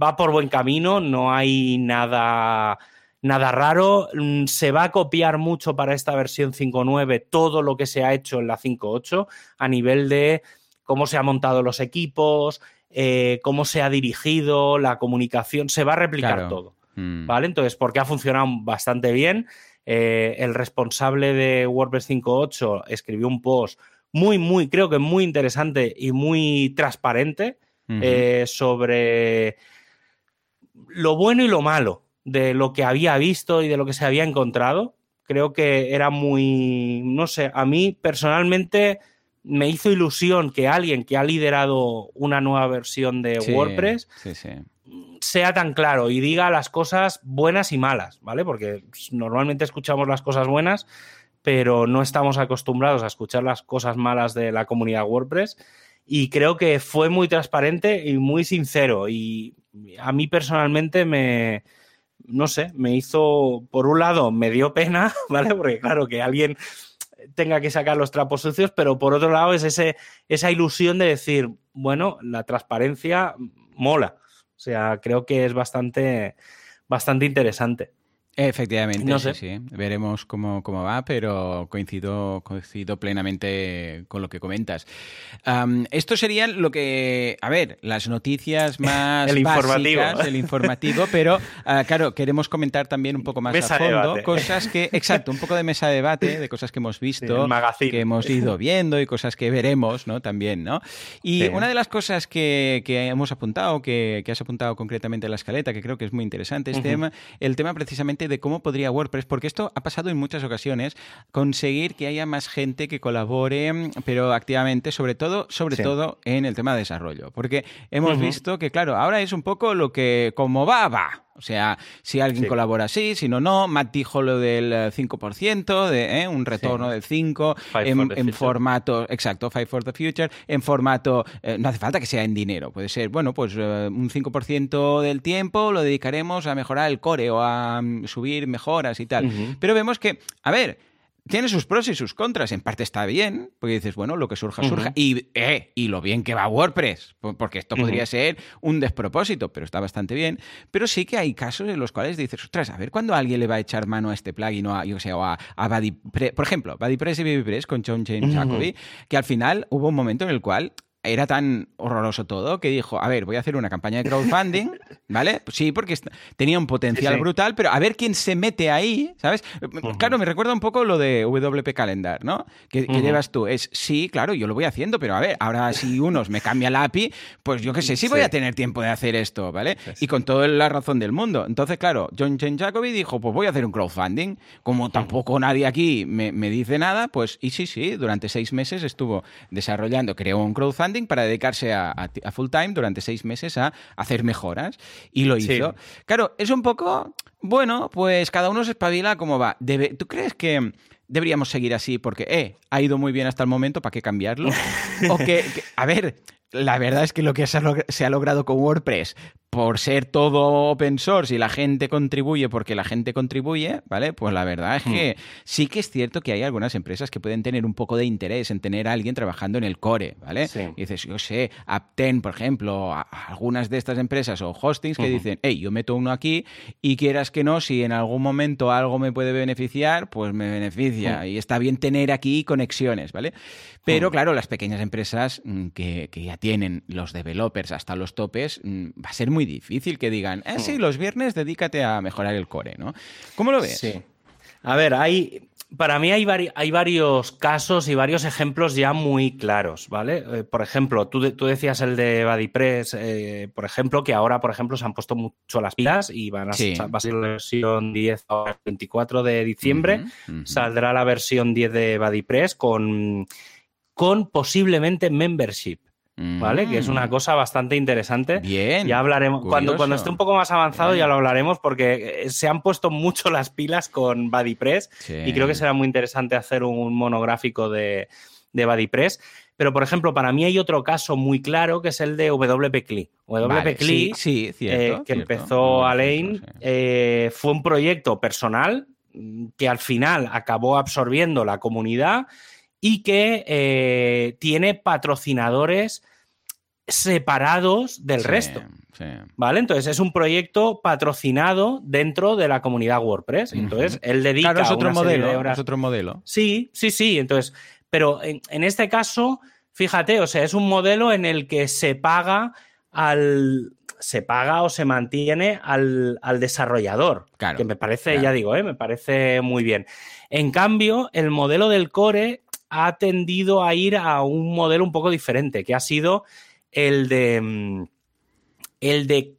va por buen camino, no hay nada, nada raro, se va a copiar mucho para esta versión 5.9 todo lo que se ha hecho en la 5.8 a nivel de cómo se han montado los equipos, eh, cómo se ha dirigido, la comunicación, se va a replicar todo. Mm. ¿Vale? Entonces, porque ha funcionado bastante bien. Eh, el responsable de WordPress 5.8 escribió un post muy, muy, creo que muy interesante y muy transparente eh, sobre lo bueno y lo malo de lo que había visto y de lo que se había encontrado. Creo que era muy, no sé, a mí personalmente me hizo ilusión que alguien que ha liderado una nueva versión de WordPress sea tan claro y diga las cosas buenas y malas, ¿vale? Porque normalmente escuchamos las cosas buenas, pero no estamos acostumbrados a escuchar las cosas malas de la comunidad WordPress. Y creo que fue muy transparente y muy sincero. Y a mí personalmente me, no sé, me hizo, por un lado, me dio pena, ¿vale? Porque claro, que alguien tenga que sacar los trapos sucios, pero por otro lado es ese, esa ilusión de decir, bueno, la transparencia mola. O sea, creo que es bastante, bastante interesante. Efectivamente, no sé. sí, Veremos cómo, cómo, va, pero coincido, coincido plenamente con lo que comentas. esto sería lo que, a ver, las noticias más el informativo, el informativo, pero ah, claro, queremos comentar también un poco más a fondo cosas que, exacto, un poco de mesa de debate, de cosas que hemos visto, que hemos ido viendo y cosas que veremos, ¿no? También, ¿no? Y una de las cosas que, que hemos apuntado, que, que, has apuntado concretamente en la escaleta, que creo que es muy interesante, es tema, el tema precisamente de cómo podría WordPress, porque esto ha pasado en muchas ocasiones, conseguir que haya más gente que colabore, pero activamente, sobre todo, sobre todo en el tema de desarrollo. Porque hemos visto que, claro, ahora es un poco lo que como va, va. O sea, si alguien colabora así, si no, no. Matt dijo lo del 5%, de, ¿eh? un retorno del 5% en, formato, exacto, Five for the Future, en formato, eh, no hace falta que sea en dinero, puede ser, bueno, pues eh, un 5% del tiempo lo dedicaremos a mejorar el core o a mm, subir mejoras y tal. Pero vemos que, a ver, tiene sus pros y sus contras. En parte está bien, porque dices, bueno, lo que surja, surja. y, eh, y lo bien que va WordPress, porque esto podría ser un despropósito, pero está bastante bien. Pero sí que hay casos en los cuales dices, ostras, a ver cuándo alguien le va a echar mano a este plugin o a, yo sé, o a, a Por ejemplo, BuddyPress y BBPress con John James Jacoby, que al final hubo un momento en el cual era tan horroroso todo que dijo, a ver, voy a hacer una campaña de crowdfunding, ¿vale? Pues sí, porque tenía un potencial brutal, pero a ver quién se mete ahí, ¿sabes? Claro, me recuerda un poco lo de WP Calendar, ¿no? Que, llevas tú. Es, sí, claro, yo lo voy haciendo, pero a ver, ahora si unos me cambia la API, pues yo qué sé, sí voy a tener tiempo de hacer esto, ¿vale? Y con toda la razón del mundo. Entonces, claro, John Chen Jacoby dijo, pues voy a hacer un crowdfunding. Como tampoco nadie aquí me, me dice nada, pues y sí, sí, durante seis meses estuvo desarrollando, creó un crowdfunding para dedicarse a, full time durante seis meses a hacer mejoras. Y lo hizo. Claro, es un poco, bueno, pues cada uno se espabila como va. ¿Tú crees que deberíamos seguir así porque, eh, ha ido muy bien hasta el momento, ¿para qué cambiarlo? o que, a ver, la verdad es que lo que se ha, logrado con WordPress por ser todo open source y la gente contribuye porque la gente contribuye, ¿vale? Pues la verdad es que hmm. sí que es cierto que hay algunas empresas que pueden tener un poco de interés en tener a alguien trabajando en el core, ¿vale? Y dices, yo sé, Apten, por ejemplo, algunas de estas empresas o hostings que dicen, hey, yo meto uno aquí y quieras que no, si en algún momento algo me puede beneficiar, pues me beneficia. Hmm. Y está bien tener aquí conexiones, ¿vale? Pero hmm. claro, las pequeñas empresas mm, que, que ya tienen los developers hasta los topes, mm, va a ser muy difícil que digan, eh, sí, los viernes dedícate a mejorar el core, ¿no? ¿Cómo lo ves? Sí. A ver, hay, para mí hay, hay, varios casos y varios ejemplos ya muy claros, ¿vale? Eh, por ejemplo, tú, tú, decías el de BuddyPress, eh, por ejemplo, que ahora, por ejemplo, se han puesto mucho las pilas y van a, va a ser la versión 10 el 24 de diciembre. Saldrá la versión 10 de BuddyPress con, con posiblemente membership. ¿Vale? Que es una mm. cosa bastante interesante. Bien. Ya hablaremos. Cuando, cuando esté un poco más avanzado ya lo hablaremos porque eh, se han puesto mucho las pilas con BuddyPress y creo que será muy interesante hacer un monográfico de, de BuddyPress. Pero, por ejemplo, para mí hay otro caso muy claro que es el de WP CLI. WP sí, eh, que empezó Alain, eh, fue un proyecto personal que al final acabó absorbiendo la comunidad y que eh, tiene patrocinadores separados del resto. ¿Vale? Entonces es un proyecto patrocinado dentro de la comunidad WordPress. Entonces él dedica claro, es otro modelo, Es otro modelo. Sí, sí, sí. Entonces, pero en, este caso, fíjate, o sea, es un modelo en el que se paga al. Se paga o se mantiene al, desarrollador. que me parece, ya digo, ¿eh? me parece muy bien. En cambio, el modelo del core ha tendido a ir a un modelo un poco diferente, que ha sido el de, mm, el de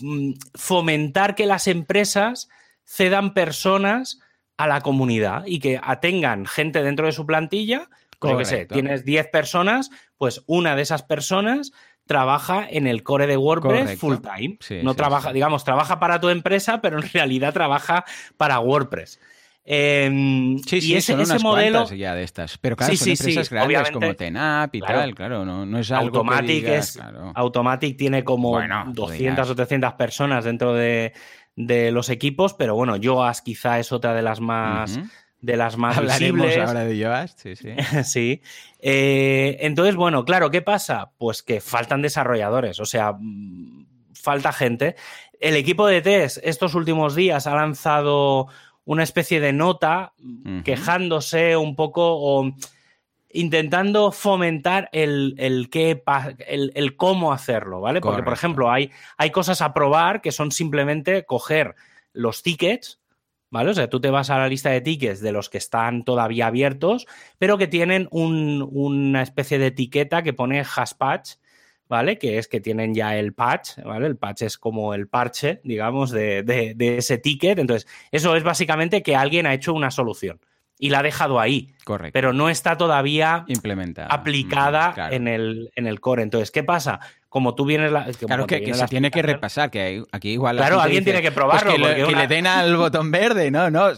mm, fomentar que las empresas cedan personas a la comunidad y que tengan gente dentro de su plantilla. Como que sé, tienes 10 personas, pues una de esas personas trabaja en el core de WordPress full time. no trabaja, digamos, trabaja para tu empresa, pero en realidad trabaja para WordPress. Em, sí, sí, y ese, son modelo ya de estas. Pero claro, son empresas grandes como Tenap y tal, claro, no, es algo Automatic es, Automatic tiene como 200 o 300 personas dentro de, los equipos, pero bueno, Yoas quizá es otra de las más de las más Hablaremos ahora de Yoast, sí, sí. sí. Eh, entonces, bueno, claro, ¿qué pasa? Pues que faltan desarrolladores, o sea, mm, falta gente. El equipo de test estos últimos días ha lanzado una especie de nota quejándose un poco o intentando fomentar el, el, qué, el, cómo hacerlo, ¿vale? Porque, por ejemplo, hay, hay cosas a probar que son simplemente coger los tickets, ¿vale? O sea, tú te vas a la lista de tickets de los que están todavía abiertos, pero que tienen una especie de etiqueta que pone hashpatch ¿vale? Que es que tienen ya el patch, ¿vale? El patch es como el parche, digamos, de, ese ticket. Entonces, eso es básicamente que alguien ha hecho una solución y la ha dejado ahí. Correcto. Pero no está todavía implementada, aplicada en, el, en el core. Entonces, ¿qué pasa? Como tú vienes la, claro que, se tiene que repasar que aquí igual claro alguien tiene que probarlo pues que, le, den al botón verde no no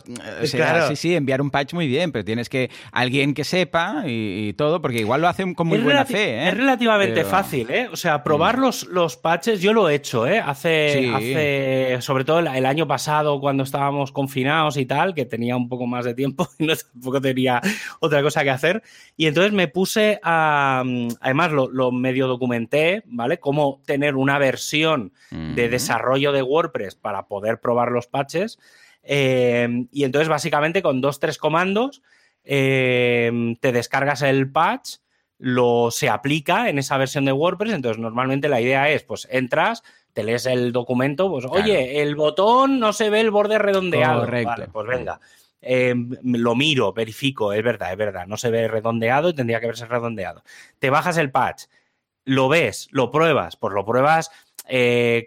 claro. sí sí enviar un patch muy bien pero tienes que alguien que sepa y, todo porque igual lo hacen con muy buena fe ¿eh? es relativamente fácil eh o sea probar mm. los, los patches yo lo he hecho eh hace hace sobre todo el, año pasado cuando estábamos confinados y tal que tenía un poco más de tiempo y no tampoco tenía otra cosa que hacer y entonces me puse a además lo, lo medio documenté ¿vale? Cómo tener una versión de desarrollo de WordPress para poder probar los patches. Eh, y entonces, básicamente, con dos, tres comandos, eh, te descargas el patch, lo se aplica en esa versión de WordPress. Entonces, normalmente la idea es, pues, entras, te lees el documento, pues, oye, el botón no se ve el borde redondeado. Correcto. pues venga. Eh, lo miro, verifico, es verdad, es verdad, no se ve redondeado y tendría que verse redondeado. Te bajas el patch, lo ves, lo pruebas, pues lo pruebas eh,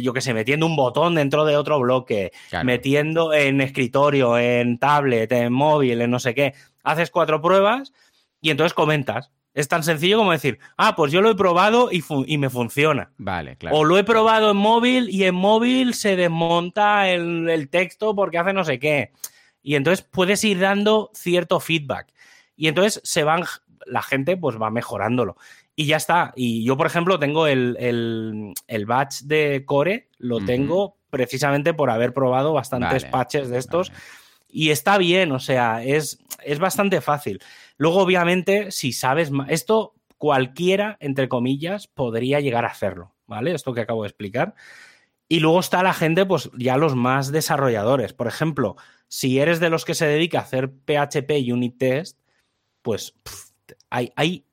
yo qué sé, metiendo un botón dentro de otro bloque, metiendo en escritorio, en tablet, en móvil, en no sé qué. Haces cuatro pruebas y entonces comentas. Es tan sencillo como decir, ah, pues yo lo he probado y, y me funciona. Vale, claro. O lo he probado en móvil y en móvil se desmonta el, el texto porque hace no sé qué. Y entonces puedes ir dando cierto feedback. Y entonces se van, la gente pues va mejorándolo y ya está. Y yo, por ejemplo, tengo el, el, batch de Core, lo tengo precisamente por haber probado bastantes patches de estos. Y está bien, o sea, es, es bastante fácil. Luego, obviamente, si sabes más, esto cualquiera, entre comillas, podría llegar a hacerlo, ¿vale? Esto que acabo de explicar. Y luego está la gente, pues ya los más desarrolladores. Por ejemplo, si eres de los que se dedica a hacer PHP Unit Test, pues hay, hay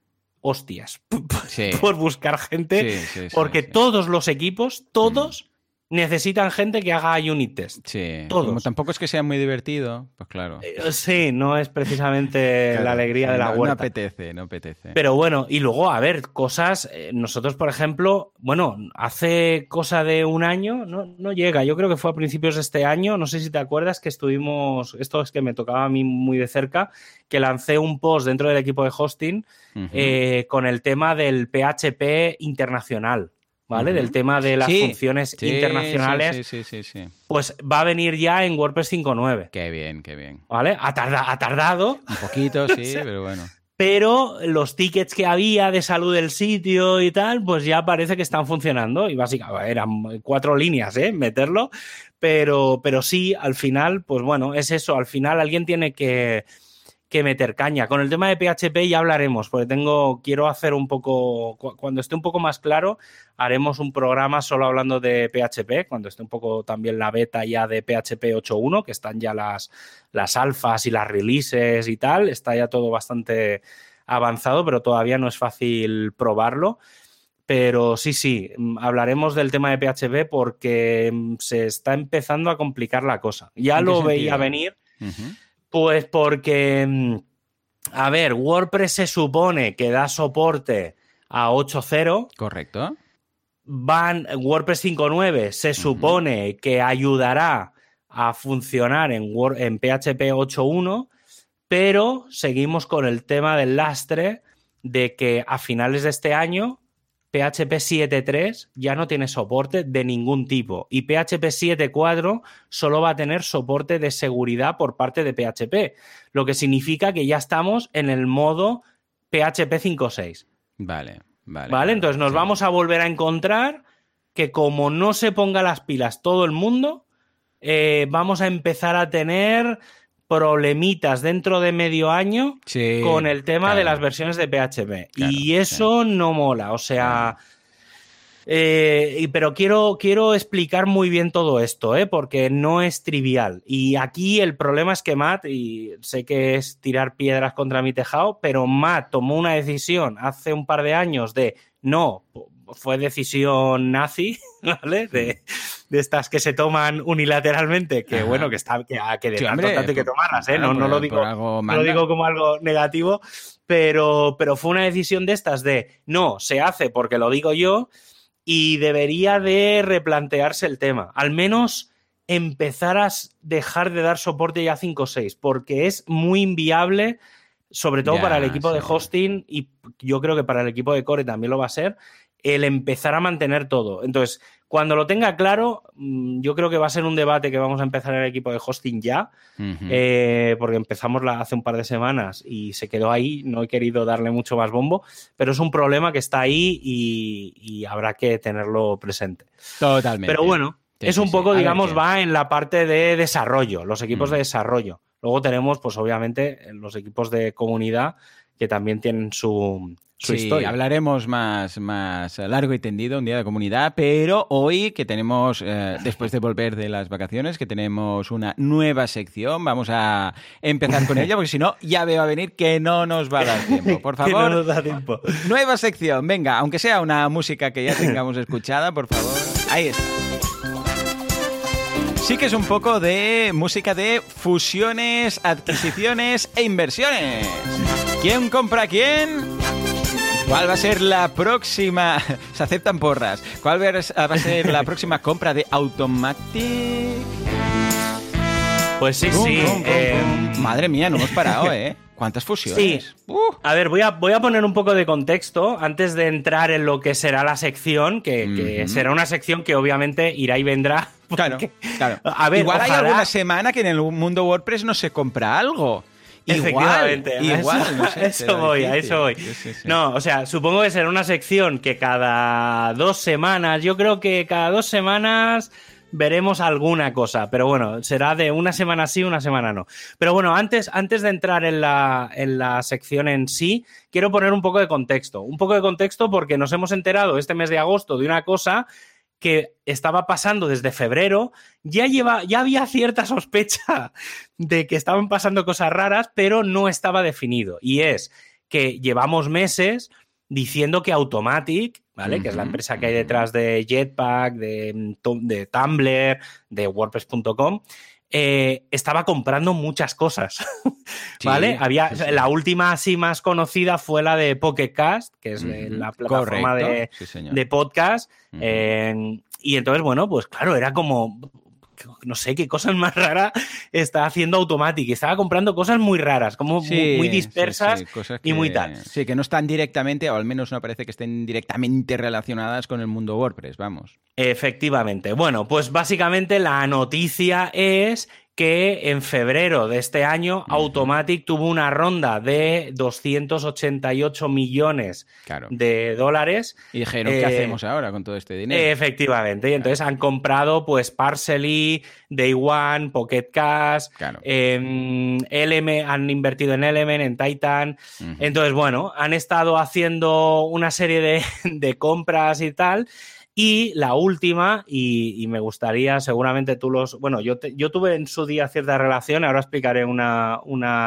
hostias por buscar gente, porque todos los equipos, todos necesitan gente que haga unit test. Sí. Como tampoco es que sea muy divertido, pues claro. Eh, sí, no es precisamente la alegría de la huerta. No apetece, no apetece. Pero bueno, y luego, a ver, cosas. Eh, nosotros, por ejemplo, bueno, hace cosa de un año, no, no llega, yo creo que fue a principios de este año, no sé si te acuerdas que estuvimos, esto es que me tocaba a mí muy de cerca, que lancé un post dentro del equipo de hosting eh, con el tema del PHP internacional. ¿Vale? Del tema de las funciones internacionales. Sí, sí, sí, Pues va a venir ya en WordPress 5.9. Qué bien, qué bien. ¿Vale? Ha, ha tardado. Un poquito, sí, pero bueno. pero los tickets que había de salud del sitio y tal, pues ya parece que están funcionando. Y básicamente eran cuatro líneas, ¿eh? Meterlo. Pero, pero sí, al final, pues bueno, es eso. Al final alguien tiene que, que meter caña. Con el tema de PHP ya hablaremos, porque tengo, quiero hacer un poco, cuando esté un poco más claro, haremos un programa solo hablando de PHP, cuando esté un poco también la beta ya de PHP 8.1, que están ya las, las alfas y las releases y tal, está ya todo bastante avanzado, pero todavía no es fácil probarlo. Pero sí, sí, hablaremos del tema de PHP porque mm, se está empezando a complicar la cosa. Ya lo veía venir, pues porque, mm, a ver, WordPress se supone que da soporte a 8.0. Correcto van WordPress 5.9 se supone que ayudará a funcionar en, en PHP 8.1, pero seguimos con el tema del lastre de que a finales de este año PHP 7.3 ya no tiene soporte de ningún tipo y PHP 7.4 solo va a tener soporte de seguridad por parte de PHP, lo que significa que ya estamos en el modo PHP 5.6. Vale. Vale, entonces nos vamos a volver a encontrar que como no se ponga las pilas todo el mundo, eh, vamos a empezar a tener problemitas dentro de medio año con el tema de las versiones de PHP. y eso no mola. O sea, eh, pero quiero, quiero explicar muy bien todo esto, ¿eh? porque no es trivial. Y aquí el problema es que Matt, y sé que es tirar piedras contra mi tejado, pero Matt tomó una decisión hace un par de años de no, fue decisión nazi, ¿vale? De, estas que se toman unilateralmente, que bueno, que está que, que de tanto, tanto que tomarlas, ¿eh? No, no, lo digo, no lo digo como algo negativo, pero, pero fue una decisión de estas de no, se hace porque lo digo yo y debería de replantearse el tema. Al menos empezar a dejar de dar soporte ya 5.6, porque es muy inviable, sobre todo para el equipo de hosting y yo creo que para el equipo de core también lo va a ser, el empezar a mantener todo. Entonces, cuando lo tenga claro, mm, yo creo que va a ser un debate que vamos a empezar en el equipo de hosting ya, eh, porque empezamos hace un par de semanas y se quedó ahí, no he querido darle mucho más bombo, pero es un problema que está ahí y, habrá que tenerlo presente. Totalmente. Pero bueno, es un poco, digamos, va en la parte de desarrollo, los equipos de desarrollo. Luego tenemos, pues obviamente, los equipos de comunidad que también tienen su, sí, Hablaremos más, más largo y tendido un día de comunidad, pero hoy que tenemos, eh, después de volver de las vacaciones, que tenemos una nueva sección, vamos a empezar con ella, porque si no, ya veo a venir que no nos va a dar tiempo. Por favor, no nos da tiempo. nueva sección, venga, aunque sea una música que ya tengamos escuchada, por favor. Ahí está. Sí que es un poco de música de fusiones, adquisiciones e inversiones. ¿Quién compra quién? ¿Cuál va a ser la próxima? Se aceptan porras. ¿Cuál va a ser la próxima compra de Automatic? Pues sí, sí. Eh, Madre mía, no hemos parado, ¿eh? ¿Cuántas fusiones? Sí. Uh. A ver, voy a, voy a poner un poco de contexto antes de entrar en lo que será la sección, que, será una sección que obviamente irá y vendrá. Claro, claro. A ver, Igual hay alguna semana que en el mundo WordPress no se compra algo. Efectivamente, igual, eso, voy, a eso voy. No, o sea, supongo que será una sección que cada dos semanas, yo creo que cada dos semanas veremos alguna cosa, pero bueno, será de una semana sí, una semana no. Pero bueno, antes, antes de entrar en la, en la sección en sí, quiero poner un poco de contexto. Un poco de contexto porque nos hemos enterado este mes de agosto de una cosa que estaba pasando desde febrero, ya, lleva, ya había cierta sospecha de que estaban pasando cosas raras, pero no estaba definido. Y es que llevamos meses diciendo que Automatic, ¿vale? que es la empresa que hay detrás de Jetpack, de, de Tumblr, de WordPress.com, eh, estaba comprando muchas cosas. ¿Vale? Había, La última así más conocida fue la de Pocket Cast, que es la plataforma de, podcast. y entonces, bueno, pues claro, era como no sé qué cosas más raras está haciendo Automatic. Estaba comprando cosas muy raras, como muy, dispersas y muy tal. Sí, que no están directamente, o al menos no parece que estén directamente relacionadas con el mundo WordPress, vamos. Efectivamente. Bueno, pues básicamente la noticia es que en febrero de este año Automatic tuvo una ronda de 288 millones de dólares. Y dijeron, ¿qué eh, hacemos ahora con todo este dinero? Efectivamente, y entonces han comprado pues Parcely, Day One, Pocket Cash, em, han invertido en Element, en Titan. Entonces, bueno, han estado haciendo una serie de, de compras y tal. Y la última, y, me gustaría, seguramente tú los. Bueno, yo, yo tuve en su día cierta relación, ahora explicaré una,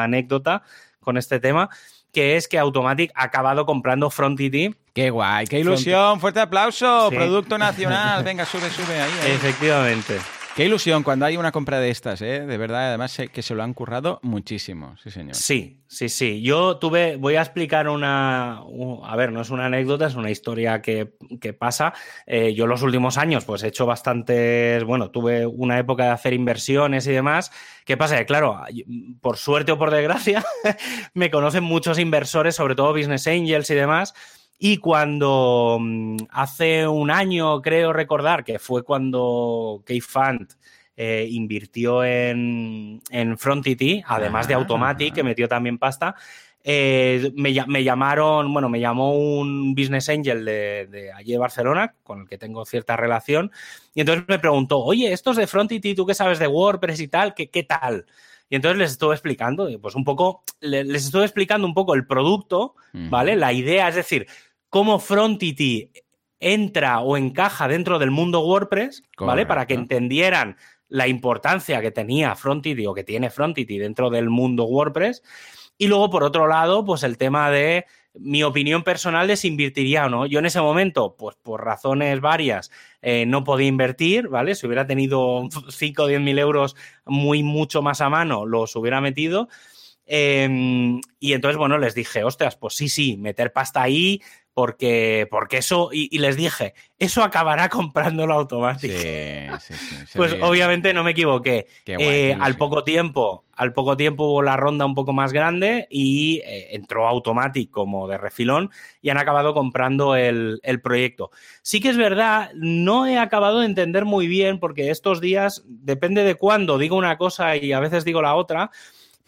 anécdota con este tema, que es que Automatic ha acabado comprando Frontity. ¡Qué guay! ¡Qué ilusión! ¡Fuerte aplauso! Producto nacional. Venga, sube, sube ahí. Efectivamente. Qué ilusión cuando hay una compra de estas, ¿eh? De verdad, además que se lo han currado muchísimo, sí, señor. Sí, sí, sí. Yo tuve, voy a explicar una, a ver, no es una anécdota, es una historia que, pasa. Eh, yo los últimos años, pues he hecho bastantes, bueno, tuve una época de hacer inversiones y demás. ¿Qué pasa? Que claro, por suerte o por desgracia, me conocen muchos inversores, sobre todo business angels y demás. Y cuando mm, hace un año, creo recordar, que fue cuando K-Fund eh, invirtió en, en Frontity, además de ah. Automatic, que metió también pasta, eh, me, llamaron, bueno, me llamó un business angel de, allí de Barcelona, con el que tengo cierta relación, y entonces me preguntó, oye, estos de Frontity, ¿tú qué sabes de WordPress y tal? ¿Qué, qué tal? Y entonces les estuve explicando, pues un poco, les estuve explicando un poco el producto, ¿vale? La idea, es decir, cómo Frontity entra o encaja dentro del mundo WordPress, ¿vale? Para que entendieran la importancia que tenía Frontity o que tiene Frontity dentro del mundo WordPress. Y luego, por otro lado, pues el tema de mi opinión personal de si invertiría o no. Yo en ese momento, pues por razones varias, eh, no podía invertir, ¿vale? Si hubiera tenido 5 o 10 mil euros muy, mucho más a mano, los hubiera metido. Em, y entonces, bueno, les dije, ostras, pues sí, sí, meter pasta ahí, porque, porque eso, y, les dije, eso acabará comprándolo automático. pues obviamente no me equivoqué. Eh, al poco tiempo, al poco tiempo hubo la ronda un poco más grande y eh, entró Automatic como de refilón y han acabado comprando el, el, proyecto. Sí que es verdad, no he acabado de entender muy bien porque estos días, depende de cuándo digo una cosa y a veces digo la otra,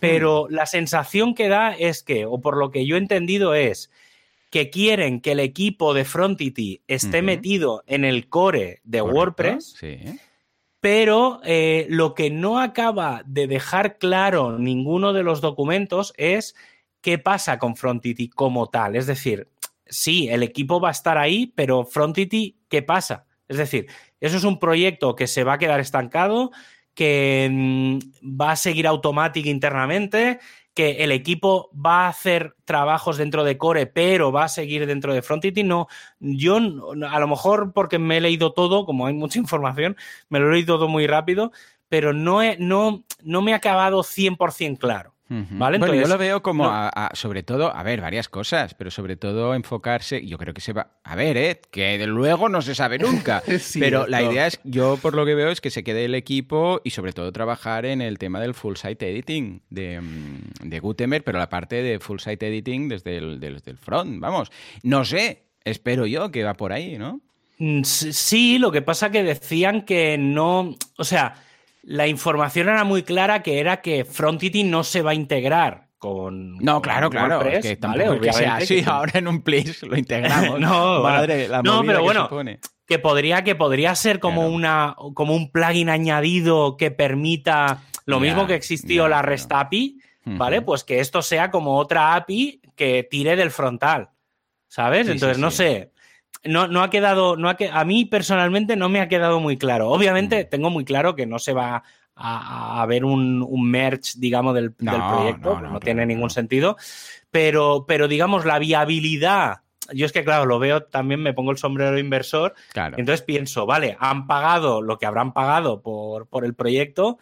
pero mm. la sensación que da es que, o por lo que yo he entendido es, que quieren que el equipo de Frontity esté metido en el core de WordPress, pero eh, lo que no acaba de dejar claro ninguno de los documentos es qué pasa con Frontity como tal. Es decir, sí, el equipo va a estar ahí, pero Frontity, ¿qué pasa? Es decir, eso es un proyecto que se va a quedar estancado, que mm, va a seguir Automatic internamente, que el equipo va a hacer trabajos dentro de Core, pero va a seguir dentro de Frontity. No, yo a lo mejor porque me he leído todo, como hay mucha información, me lo he leído todo muy rápido, pero no, no, no me ha acabado 100% claro. ¿Vale? bueno, yo lo veo como, sobre todo, a ver, varias cosas, pero sobre todo enfocarse, yo creo que se va, a ver, ¿eh? que de luego no se sabe nunca, pero la idea es, yo por lo que veo es que se quede el equipo y sobre todo trabajar en el tema del full site editing de, mm, de Gutenberg, pero la parte de full site editing desde el, desde el front, vamos, no sé, espero yo que va por ahí, ¿no? Mm, sí, lo que pasa que decían que no, o sea, la información era muy clara que era que Frontity no se va a integrar con. No, claro, claro. es que ¿vale? que sea así, ahora en un please lo integramos. no, Madre, la no pero bueno. Que podría, que podría ser como, una, como un plugin añadido que permita lo mismo que existió la REST API, ¿vale? Pues que esto sea como otra API que tire del frontal, ¿sabes? Entonces, no sé, no, no ha quedado, no ha a mí personalmente no me ha quedado muy claro. Obviamente mm. tengo muy claro que no se va a, ver un, un, merge, digamos, del, proyecto, no, tiene ningún sentido, pero, pero digamos, la viabilidad yo es que, claro, lo veo, también me pongo el sombrero inversor. Claro. Entonces pienso, vale, han pagado lo que habrán pagado por, por, el proyecto,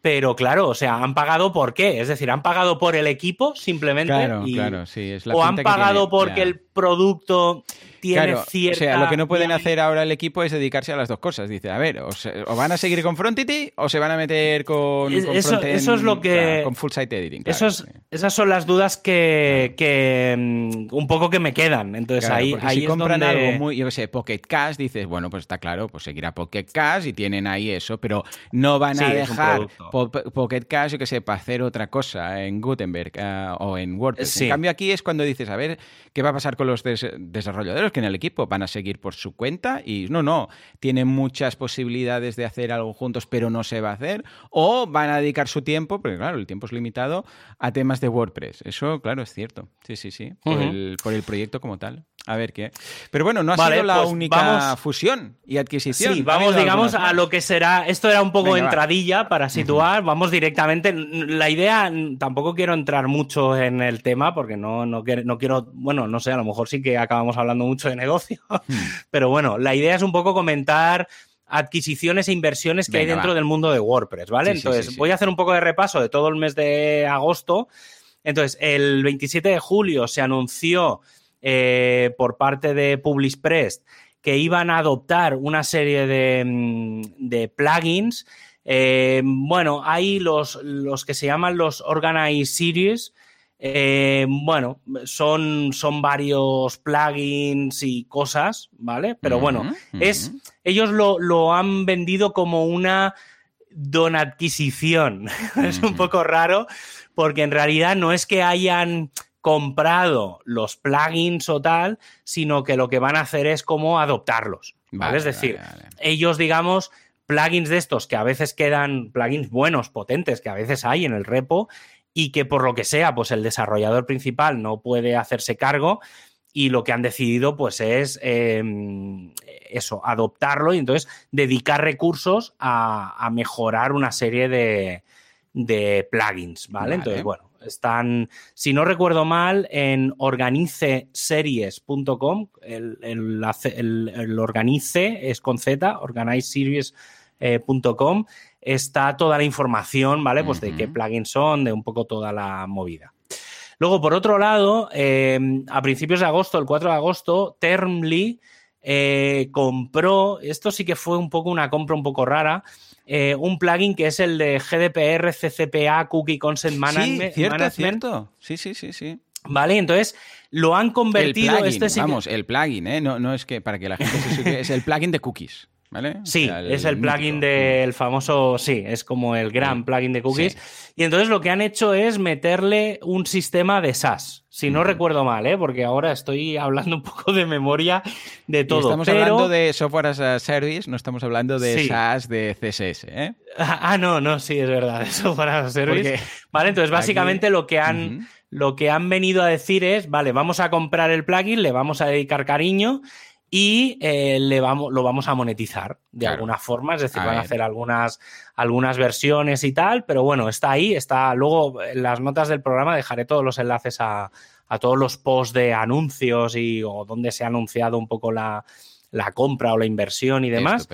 pero claro, o sea, ¿han pagado por qué? Es decir, ¿han pagado por el equipo simplemente? Claro, claro, sí. Es la o han pagado porque el producto tiene cierta... O sea, lo que no pueden hacer ahora el equipo es dedicarse a las dos cosas. Dice, a ver, o, van a seguir con Frontity o se van a meter con, eso, eso es lo que... con full site editing. Esas son las dudas que, que, mm, un poco que me quedan. Entonces ahí, ahí si compran algo muy, yo qué sé, Pocket Cash, dices, bueno, pues está claro, pues seguirá Pocket Cash y tienen ahí eso, pero no van a dejar Pocket Cash, yo qué sé, para hacer otra cosa en Gutenberg ah, o en WordPress. En cambio aquí es cuando dices, a ver, ¿qué va a pasar con los desarrolladores que en el equipo van a seguir por su cuenta? Y no, no, tienen muchas posibilidades de hacer algo juntos, pero no se va a hacer. O van a dedicar su tiempo, porque claro, el tiempo es limitado, a temas de WordPress. Eso, claro, es cierto. Sí, sí, sí. Por, el, por el proyecto como tal. A ver qué. Pero bueno, no ha sido la pues única fusión y adquisición. Sí, vamos, digamos, a lo que será. Esto era un poco entradilla para situar. Vamos directamente. La idea, tampoco quiero entrar mucho en el tema porque no, no, quiero. Bueno, no sé, a lo mejor sí que acabamos hablando mucho de negocio. Hmm. Pero bueno, la idea es un poco comentar adquisiciones e inversiones que hay dentro del mundo de WordPress, ¿vale? Entonces, voy a hacer un poco de repaso de todo el mes de agosto. Entonces, el 27 de julio se anunció eh, por parte de PublicPress que iban a adoptar una serie de, mm, plugins. Eh, bueno, hay los, los, que se llaman los Organize Series. Eh, bueno, son, son varios plugins y cosas, ¿vale? Pero bueno, es, ellos lo, lo, han vendido como una don adquisición. es un poco raro porque en realidad no es que hayan comprado los plugins o tal, sino que lo que van a hacer es como adoptarlos. ¿vale? es decir, ellos, digamos, plugins de estos que a veces quedan, plugins buenos, potentes, que a veces hay en el repo y que por lo que sea, pues el desarrollador principal no puede hacerse cargo y lo que han decidido pues es em, eso, adoptarlo y entonces dedicar recursos a, mejorar una serie de, plugins, ¿vale? Entonces, bueno, están, si no recuerdo mal, en organiceseries.com. El, el, organice es con Z, organizeseries.com. está toda la información, ¿vale? Pues de qué plugins son, de un poco toda la movida. Luego, por otro lado, eh, a principios de agosto, el 4 de agosto, Termly eh, compró, esto sí que fue un poco una compra un poco rara, eh, un plugin que es el de GDPR, CCPA, Cookie Consent Management. Sí, cierto, cierto. Sí, sí, sí, sí. Vale, entonces lo han convertido. El plugin, este vamos, el plugin, ¿eh? No, no es que para que la gente se es el plugin de cookies. ¿Vale? Sí, es el plugin del famoso, sí, es como el gran plugin de cookies. Y entonces lo que han hecho es meterle un sistema de SaaS, si no recuerdo mal, ¿eh? porque ahora estoy hablando un poco de memoria de todo. estamos hablando de software as a service, no estamos hablando de SaaS de CSS. ¿eh? Ah, no, no, sí, es verdad, de software as a service. vale, entonces básicamente lo que han... Lo que han venido a decir es, vale, vamos a comprar el plugin, le vamos a dedicar cariño y eh, le vamos, lo vamos a monetizar de alguna forma, es decir, van a hacer algunas, algunas versiones y tal, pero bueno, está ahí, está. Luego en las notas del programa dejaré todos los enlaces a, todos los posts de anuncios y o donde se ha anunciado un poco la, compra o la inversión y demás.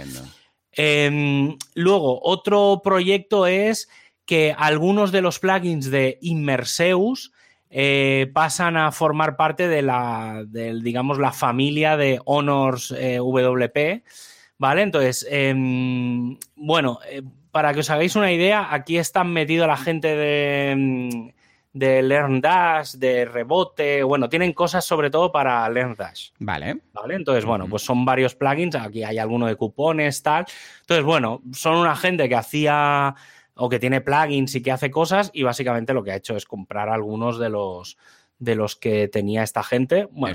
Em, luego, otro proyecto es que algunos de los plugins de Immerseus eh, pasan a formar parte de la, digamos, la familia de Honors eh, WP, ¿vale? Entonces, em, bueno, eh, para que os hagáis una idea, aquí están metidos la gente de, em, de LearnDash, de rebote, bueno, tienen cosas sobre todo para LearnDash. Vale. Vale, entonces, bueno, pues son varios plugins, aquí hay alguno de cupones, tal. Entonces, bueno, son una gente que hacía o que tiene plugins y que hace cosas y básicamente lo que ha hecho es comprar algunos de los de los que tenía esta gente. Bueno,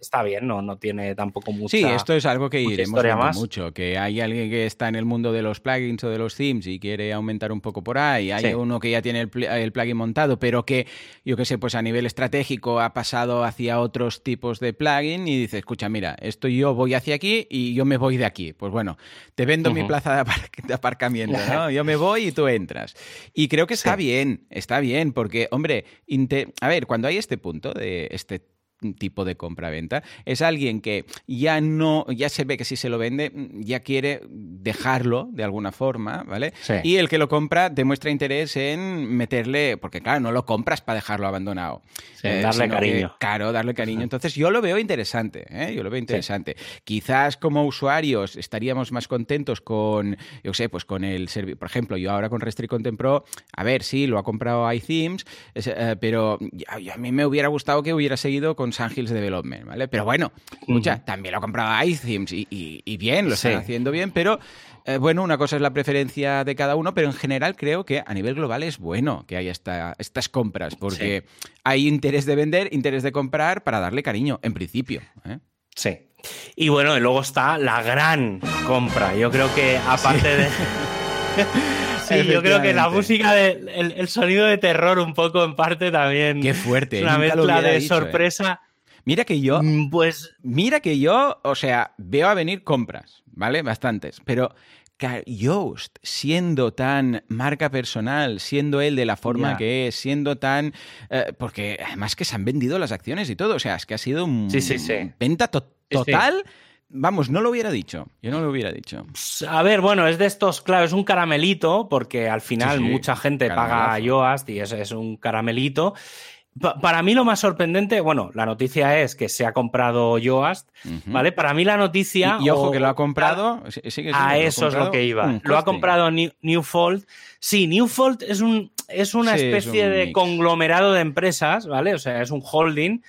está bien, no, no tiene tampoco mucha. Sí, esto es algo que iremos viendo mucho. Que hay alguien que está en el mundo de los plugins o de los themes y quiere aumentar un poco por ahí. Hay uno que ya tiene el, plugin montado, pero que, yo qué sé, pues a nivel estratégico ha pasado hacia otros tipos de plugin y dice, escucha, mira, esto yo voy hacia aquí y yo me voy de aquí. Pues bueno, te vendo mi plaza de, aparcamiento, ¿no? Yo me voy y tú entras. Y creo que está bien, está bien, porque, hombre, a ver, cuando hay este punto de este tipo de compra-venta. Es alguien que ya no, ya se ve que si se lo vende, ya quiere dejarlo de alguna forma, ¿vale? Y el que lo compra demuestra interés en meterle, porque claro, no lo compras para dejarlo abandonado. Eh, darle cariño. claro, darle cariño. Entonces yo lo veo interesante, ¿eh? yo lo veo interesante. Quizás como usuarios estaríamos más contentos con, yo sé, pues con el servicio. Por ejemplo, yo ahora con Restrict Content Pro, a ver, sí, lo ha comprado iThemes, eh, pero a mí me hubiera gustado que hubiera seguido con Hills Development, ¿vale? Pero bueno, escucha, también lo ha comprado iThemes y, y, bien, lo están haciendo bien, pero eh, bueno, una cosa es la preferencia de cada uno, pero en general creo que a nivel global es bueno que haya estas compras, porque hay interés de vender, interés de comprar para darle cariño, en principio. ¿eh? Sí. Y bueno, y luego está la gran compra. Yo creo que aparte de... Sí, yo creo que la música, de, el, sonido de terror un poco en parte también. Qué fuerte. una mezcla de ¿eh? sorpresa. Mira que yo, mm, pues, mira que yo, o sea, veo a venir compras, ¿vale? Bastantes, pero Yoast, siendo tan marca personal, siendo él de la forma que es, siendo tan... Eh, porque además que se han vendido las acciones y todo, o sea, es que ha sido un sí, sí, sí. venta total. Vamos, no lo hubiera dicho. Yo no lo hubiera dicho. A ver, bueno, es de estos, claro, es un caramelito, porque al final mucha gente paga a Yoast y es, es un caramelito para mí lo más sorprendente, bueno, la noticia es que se ha comprado Yoast, ¿vale? Para mí la noticia... Y, ojo que lo ha comprado... a eso es lo que iba. lo ha comprado Newfold. Sí, Newfold es, un, es una especie de conglomerado de empresas, ¿vale? O sea, es un holding.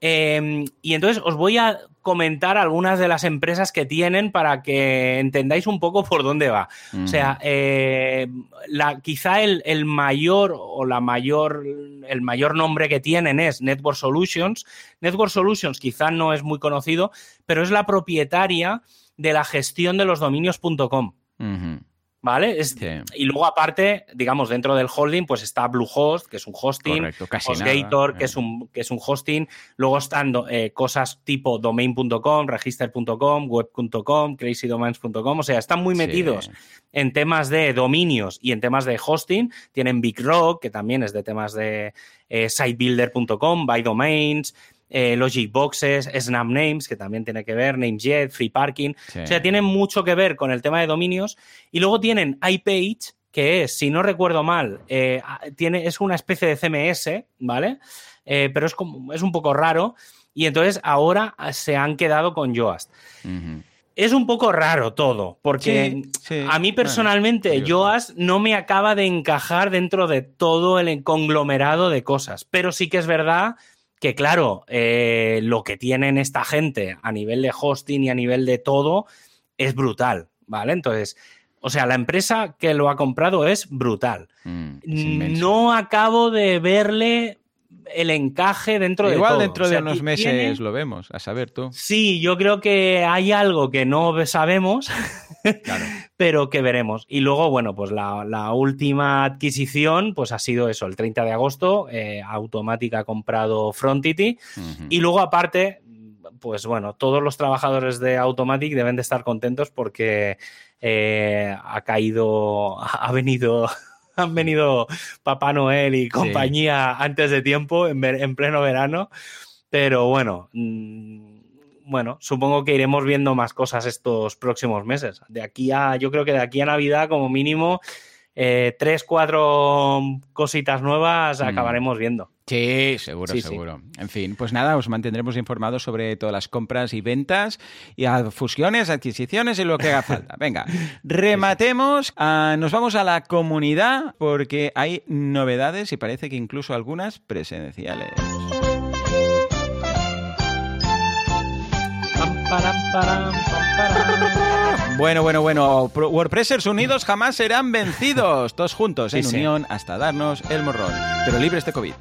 Em, y entonces os voy a comentar algunas de las empresas que tienen para que entendáis un poco por dónde va. O sea, eh, la, quizá el, mayor o la mayor, el mayor nombre que tienen es Network Solutions. Network Solutions quizá no es muy conocido, pero es la propietaria de la gestión de los dominios.com. ¿Vale? Y luego, aparte, digamos, dentro del holding, pues está Bluehost, que es un hosting, HostGator, que, es un, que es un hosting. Luego están eh, cosas tipo domain.com, register.com, web.com, crazydomains.com. O sea, están muy metidos en temas de dominios y en temas de hosting. Tienen Big Rock, que también es de temas de eh, sitebuilder.com, by domains eh, Logic Boxes, Snap Names, que también tiene que ver, NameJet, Free Parking. O sea, tienen mucho que ver con el tema de dominios. Y luego tienen iPage, que es, si no recuerdo mal, eh, tiene, es una especie de CMS, ¿vale? Eh, pero es, como, es un poco raro. Y entonces ahora se han quedado con Yoast. Es un poco raro todo, porque a mí personalmente Yoast no me acaba de encajar dentro de todo el conglomerado de cosas, pero sí que es verdad que claro, eh, lo que tienen esta gente a nivel de hosting y a nivel de todo es brutal, ¿vale? Entonces, o sea, la empresa que lo ha comprado es brutal. Mm, no acabo de verle el encaje dentro de Igual dentro de unos meses lo vemos, a saber tú. Sí, yo creo que hay algo que no sabemos, pero que veremos. Y luego, bueno, pues la, última adquisición, pues ha sido eso, el 30 de agosto, eh, Automática ha comprado Frontity. Y luego, aparte, pues bueno, todos los trabajadores de Automatic deben de estar contentos porque eh, ha caído, ha venido han venido Papá Noel y compañía antes de tiempo, en, pleno verano. Pero bueno, mm, bueno, supongo que iremos viendo más cosas estos próximos meses. De aquí a, yo creo que de aquí a Navidad, como mínimo, eh, tres, cuatro cositas nuevas mm. acabaremos viendo. Sí, seguro, seguro. En fin, pues nada, os mantendremos informados sobre todas las compras y ventas y fusiones, adquisiciones y lo que haga falta. Venga, rematemos. Ah, nos vamos a la comunidad porque hay novedades y parece que incluso algunas presenciales. Bueno, bueno, bueno. WordPressers unidos jamás serán vencidos. Todos juntos, en unión, hasta darnos el morrón. Pero libres de COVID.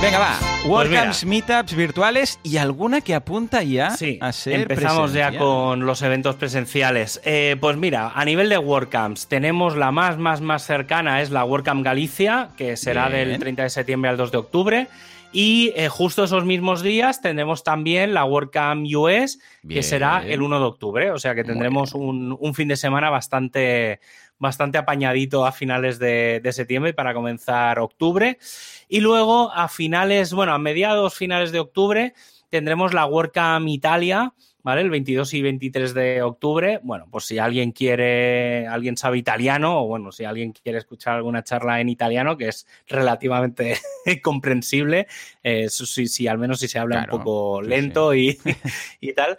Venga, va. Pues WordCamps, meetups virtuales y alguna que apunta ya a ser Empezamos ya con los eventos presenciales. Eh, pues mira, a nivel de WordCamps, tenemos la más, más, más cercana, es la WordCamp Galicia, que será del 30 de septiembre al 2 de octubre. Y eh, justo esos mismos días tendremos también la WordCamp US, que será el 1 de octubre. O sea que tendremos un, fin de semana bastante, bastante apañadito a finales de, de septiembre para comenzar octubre. Y luego a finales, bueno, a mediados finales de octubre tendremos la WordCamp Italia, ¿vale? El 22 y 23 de octubre. Bueno, pues si alguien quiere, alguien sabe italiano, o bueno, si alguien quiere escuchar alguna charla en italiano, que es relativamente comprensible, eh, si, al menos si se habla un poco lento Y, y, tal.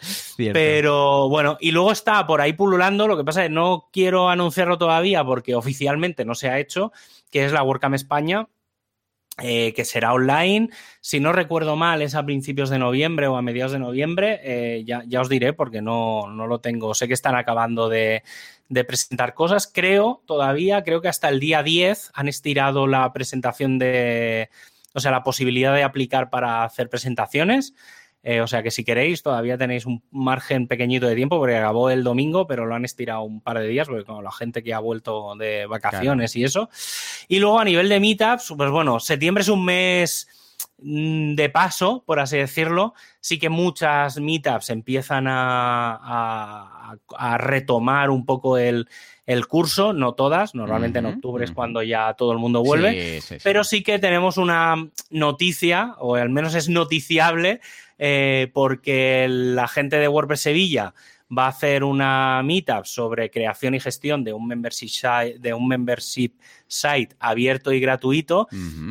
Pero bueno, y luego está por ahí pululando, lo que pasa es que no quiero anunciarlo todavía porque oficialmente no se ha hecho, que es la WordCamp España eh, que será online. Si no recuerdo mal, es a principios de noviembre o a mediados de noviembre. Eh, ya, os diré porque no, lo tengo. Sé que están acabando de, de, presentar cosas. Creo todavía, creo que hasta el día 10 han estirado la presentación de, o sea, la posibilidad de aplicar para hacer presentaciones. Eh, o sea que si queréis, todavía tenéis un margen pequeñito de tiempo, porque acabó el domingo, pero lo han estirado un par de días, porque como la gente que ha vuelto de vacaciones y eso. Y luego a nivel de meetups, pues bueno, septiembre es un mes mm, de paso, por así decirlo. Sí que muchas meetups empiezan a, retomar un poco el, curso, no todas, normalmente en octubre es cuando ya todo el mundo vuelve, pero sí que tenemos una noticia, o al menos es noticiable, eh, porque la gente de WordPress Sevilla va a hacer una meetup sobre creación y gestión de un membership site, de un membership site abierto y gratuito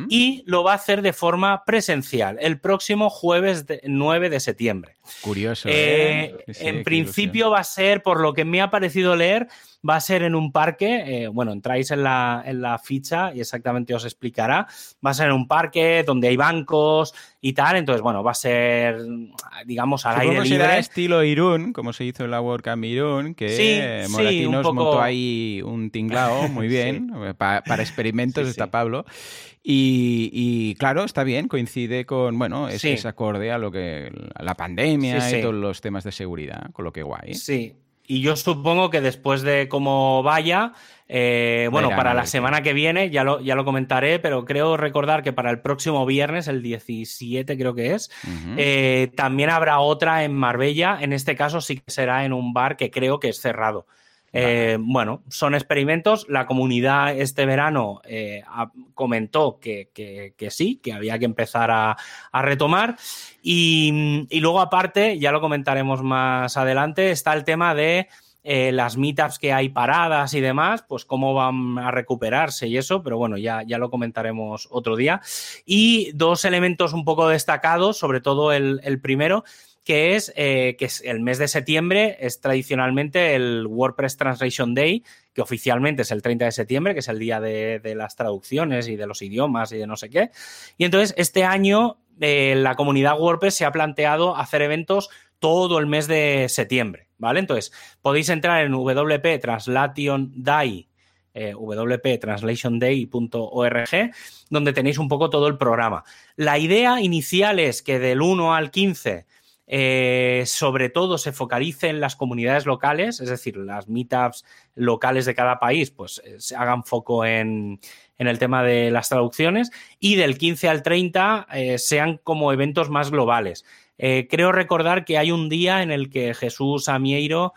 y lo va a hacer de forma presencial el próximo jueves 9 de septiembre. Curioso. ¿eh? Eh, en principio va a ser, por lo que me ha parecido leer, va a ser en un parque, eh, bueno, entráis en la, en la ficha y exactamente os explicará, va a ser en un parque donde hay bancos y tal, entonces, bueno, va a ser, digamos, al aire libre. será estilo Irún, como se hizo en la WordCamp Irún, que sí, Moratinos sí, montó ahí un tinglao muy bien, para, experimentos está Pablo, y, claro, está bien, coincide con, bueno, es, acorde a lo que, a la pandemia y todos los temas de seguridad, con lo que guay. Sí, y yo supongo que después de cómo vaya, eh, bueno, para la semana que viene, ya lo, ya lo comentaré, pero creo recordar que para el próximo viernes, el 17 creo que es, eh, también habrá otra en Marbella. En este caso sí que será en un bar que creo que es cerrado. Eh, bueno, son experimentos. La comunidad este verano eh, comentó que, sí, que había que empezar a, retomar. Y, luego, aparte, ya lo comentaremos más adelante, está el tema de eh, las meetups que hay paradas y demás, pues cómo van a recuperarse y eso, pero bueno, ya, ya lo comentaremos otro día. Y dos elementos un poco destacados, sobre todo el primero que es eh, que es el mes de septiembre, es tradicionalmente el WordPress Translation Day, que oficialmente es el 30 de septiembre, que es el día de, las traducciones y de los idiomas y de no sé qué. Y entonces este año eh, la comunidad WordPress se ha planteado hacer eventos todo el mes de septiembre, ¿vale? Entonces podéis entrar en WP Translation eh, donde tenéis un poco todo el programa. La idea inicial es que del 1 al 15 eh, sobre todo se focalice en las comunidades locales, es decir, las meetups locales de cada país, pues eh, se hagan foco en, el tema de las traducciones y del 15 al 30 eh, sean como eventos más globales. Creo recordar que hay un día en el que Jesús Amieiro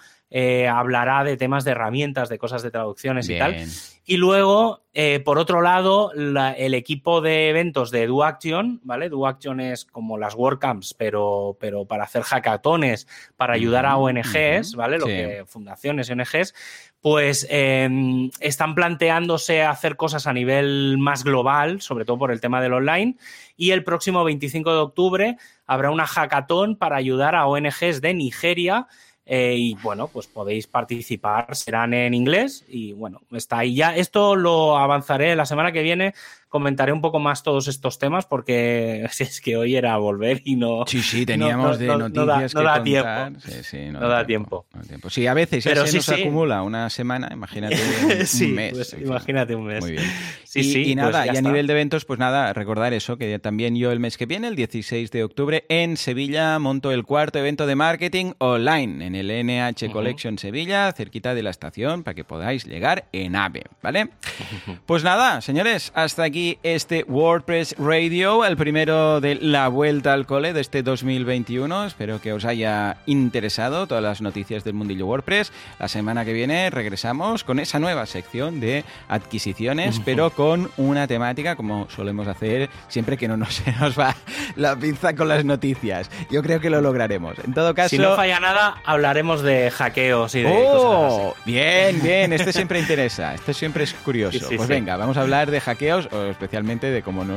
hablará de temas de herramientas, de cosas de traducciones y tal. Y luego, eh, por otro lado, el equipo de eventos de DoAction, ¿vale? DoAction es como las WordCamps, pero, pero para hacer hackatones, para ayudar a ONGs, ¿vale? Lo que fundaciones y ONGs, pues em, están planteándose hacer cosas a nivel más global, sobre todo por el tema del online. Y el próximo 25 de octubre habrá una hackathon para ayudar a ONGs de Nigeria eh, y bueno, pues podéis participar, serán en inglés y bueno, está ahí ya. Esto lo avanzaré la semana que viene comentaré un poco más todos estos temas porque es que hoy era volver y no. Sí, sí, teníamos de noticias no da, que Tiempo. no, da, tiempo. Sí, a veces ya se nos acumula una semana, imagínate un, mes. Pues imagínate un mes. Muy bien. Sí, y, sí, y pues nada, y a nivel de eventos, pues nada, recordar eso, que también yo el mes que viene, el 16 de octubre, en Sevilla, monto el cuarto evento de marketing online en el NH Collection Sevilla, cerquita de la estación, para que podáis llegar en AVE, ¿vale? Pues nada, señores, hasta aquí aquí este WordPress Radio, el primero de la vuelta al cole de este 2021. Espero que os haya interesado todas las noticias del mundillo WordPress. La semana que viene regresamos con esa nueva sección de adquisiciones, pero con una temática como solemos hacer siempre que no nos, se nos va la pinza con las noticias. Yo creo que lo lograremos. En todo caso... Si no falla nada, hablaremos de hackeos y de ¡Oh! cosas Bien, bien. Este siempre interesa. Este siempre es curioso. pues venga, vamos a hablar de hackeos, especialmente de cómo no,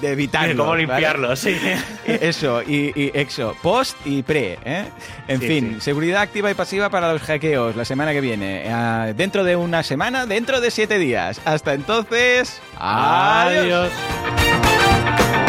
de evitarlos. De cómo limpiarlos, sí. Eso, y, y, exo, post y pre. ¿eh? En fin, seguridad activa y pasiva para los hackeos la semana que viene. Eh, dentro de una semana, dentro de siete días. Hasta entonces, adiós. adiós.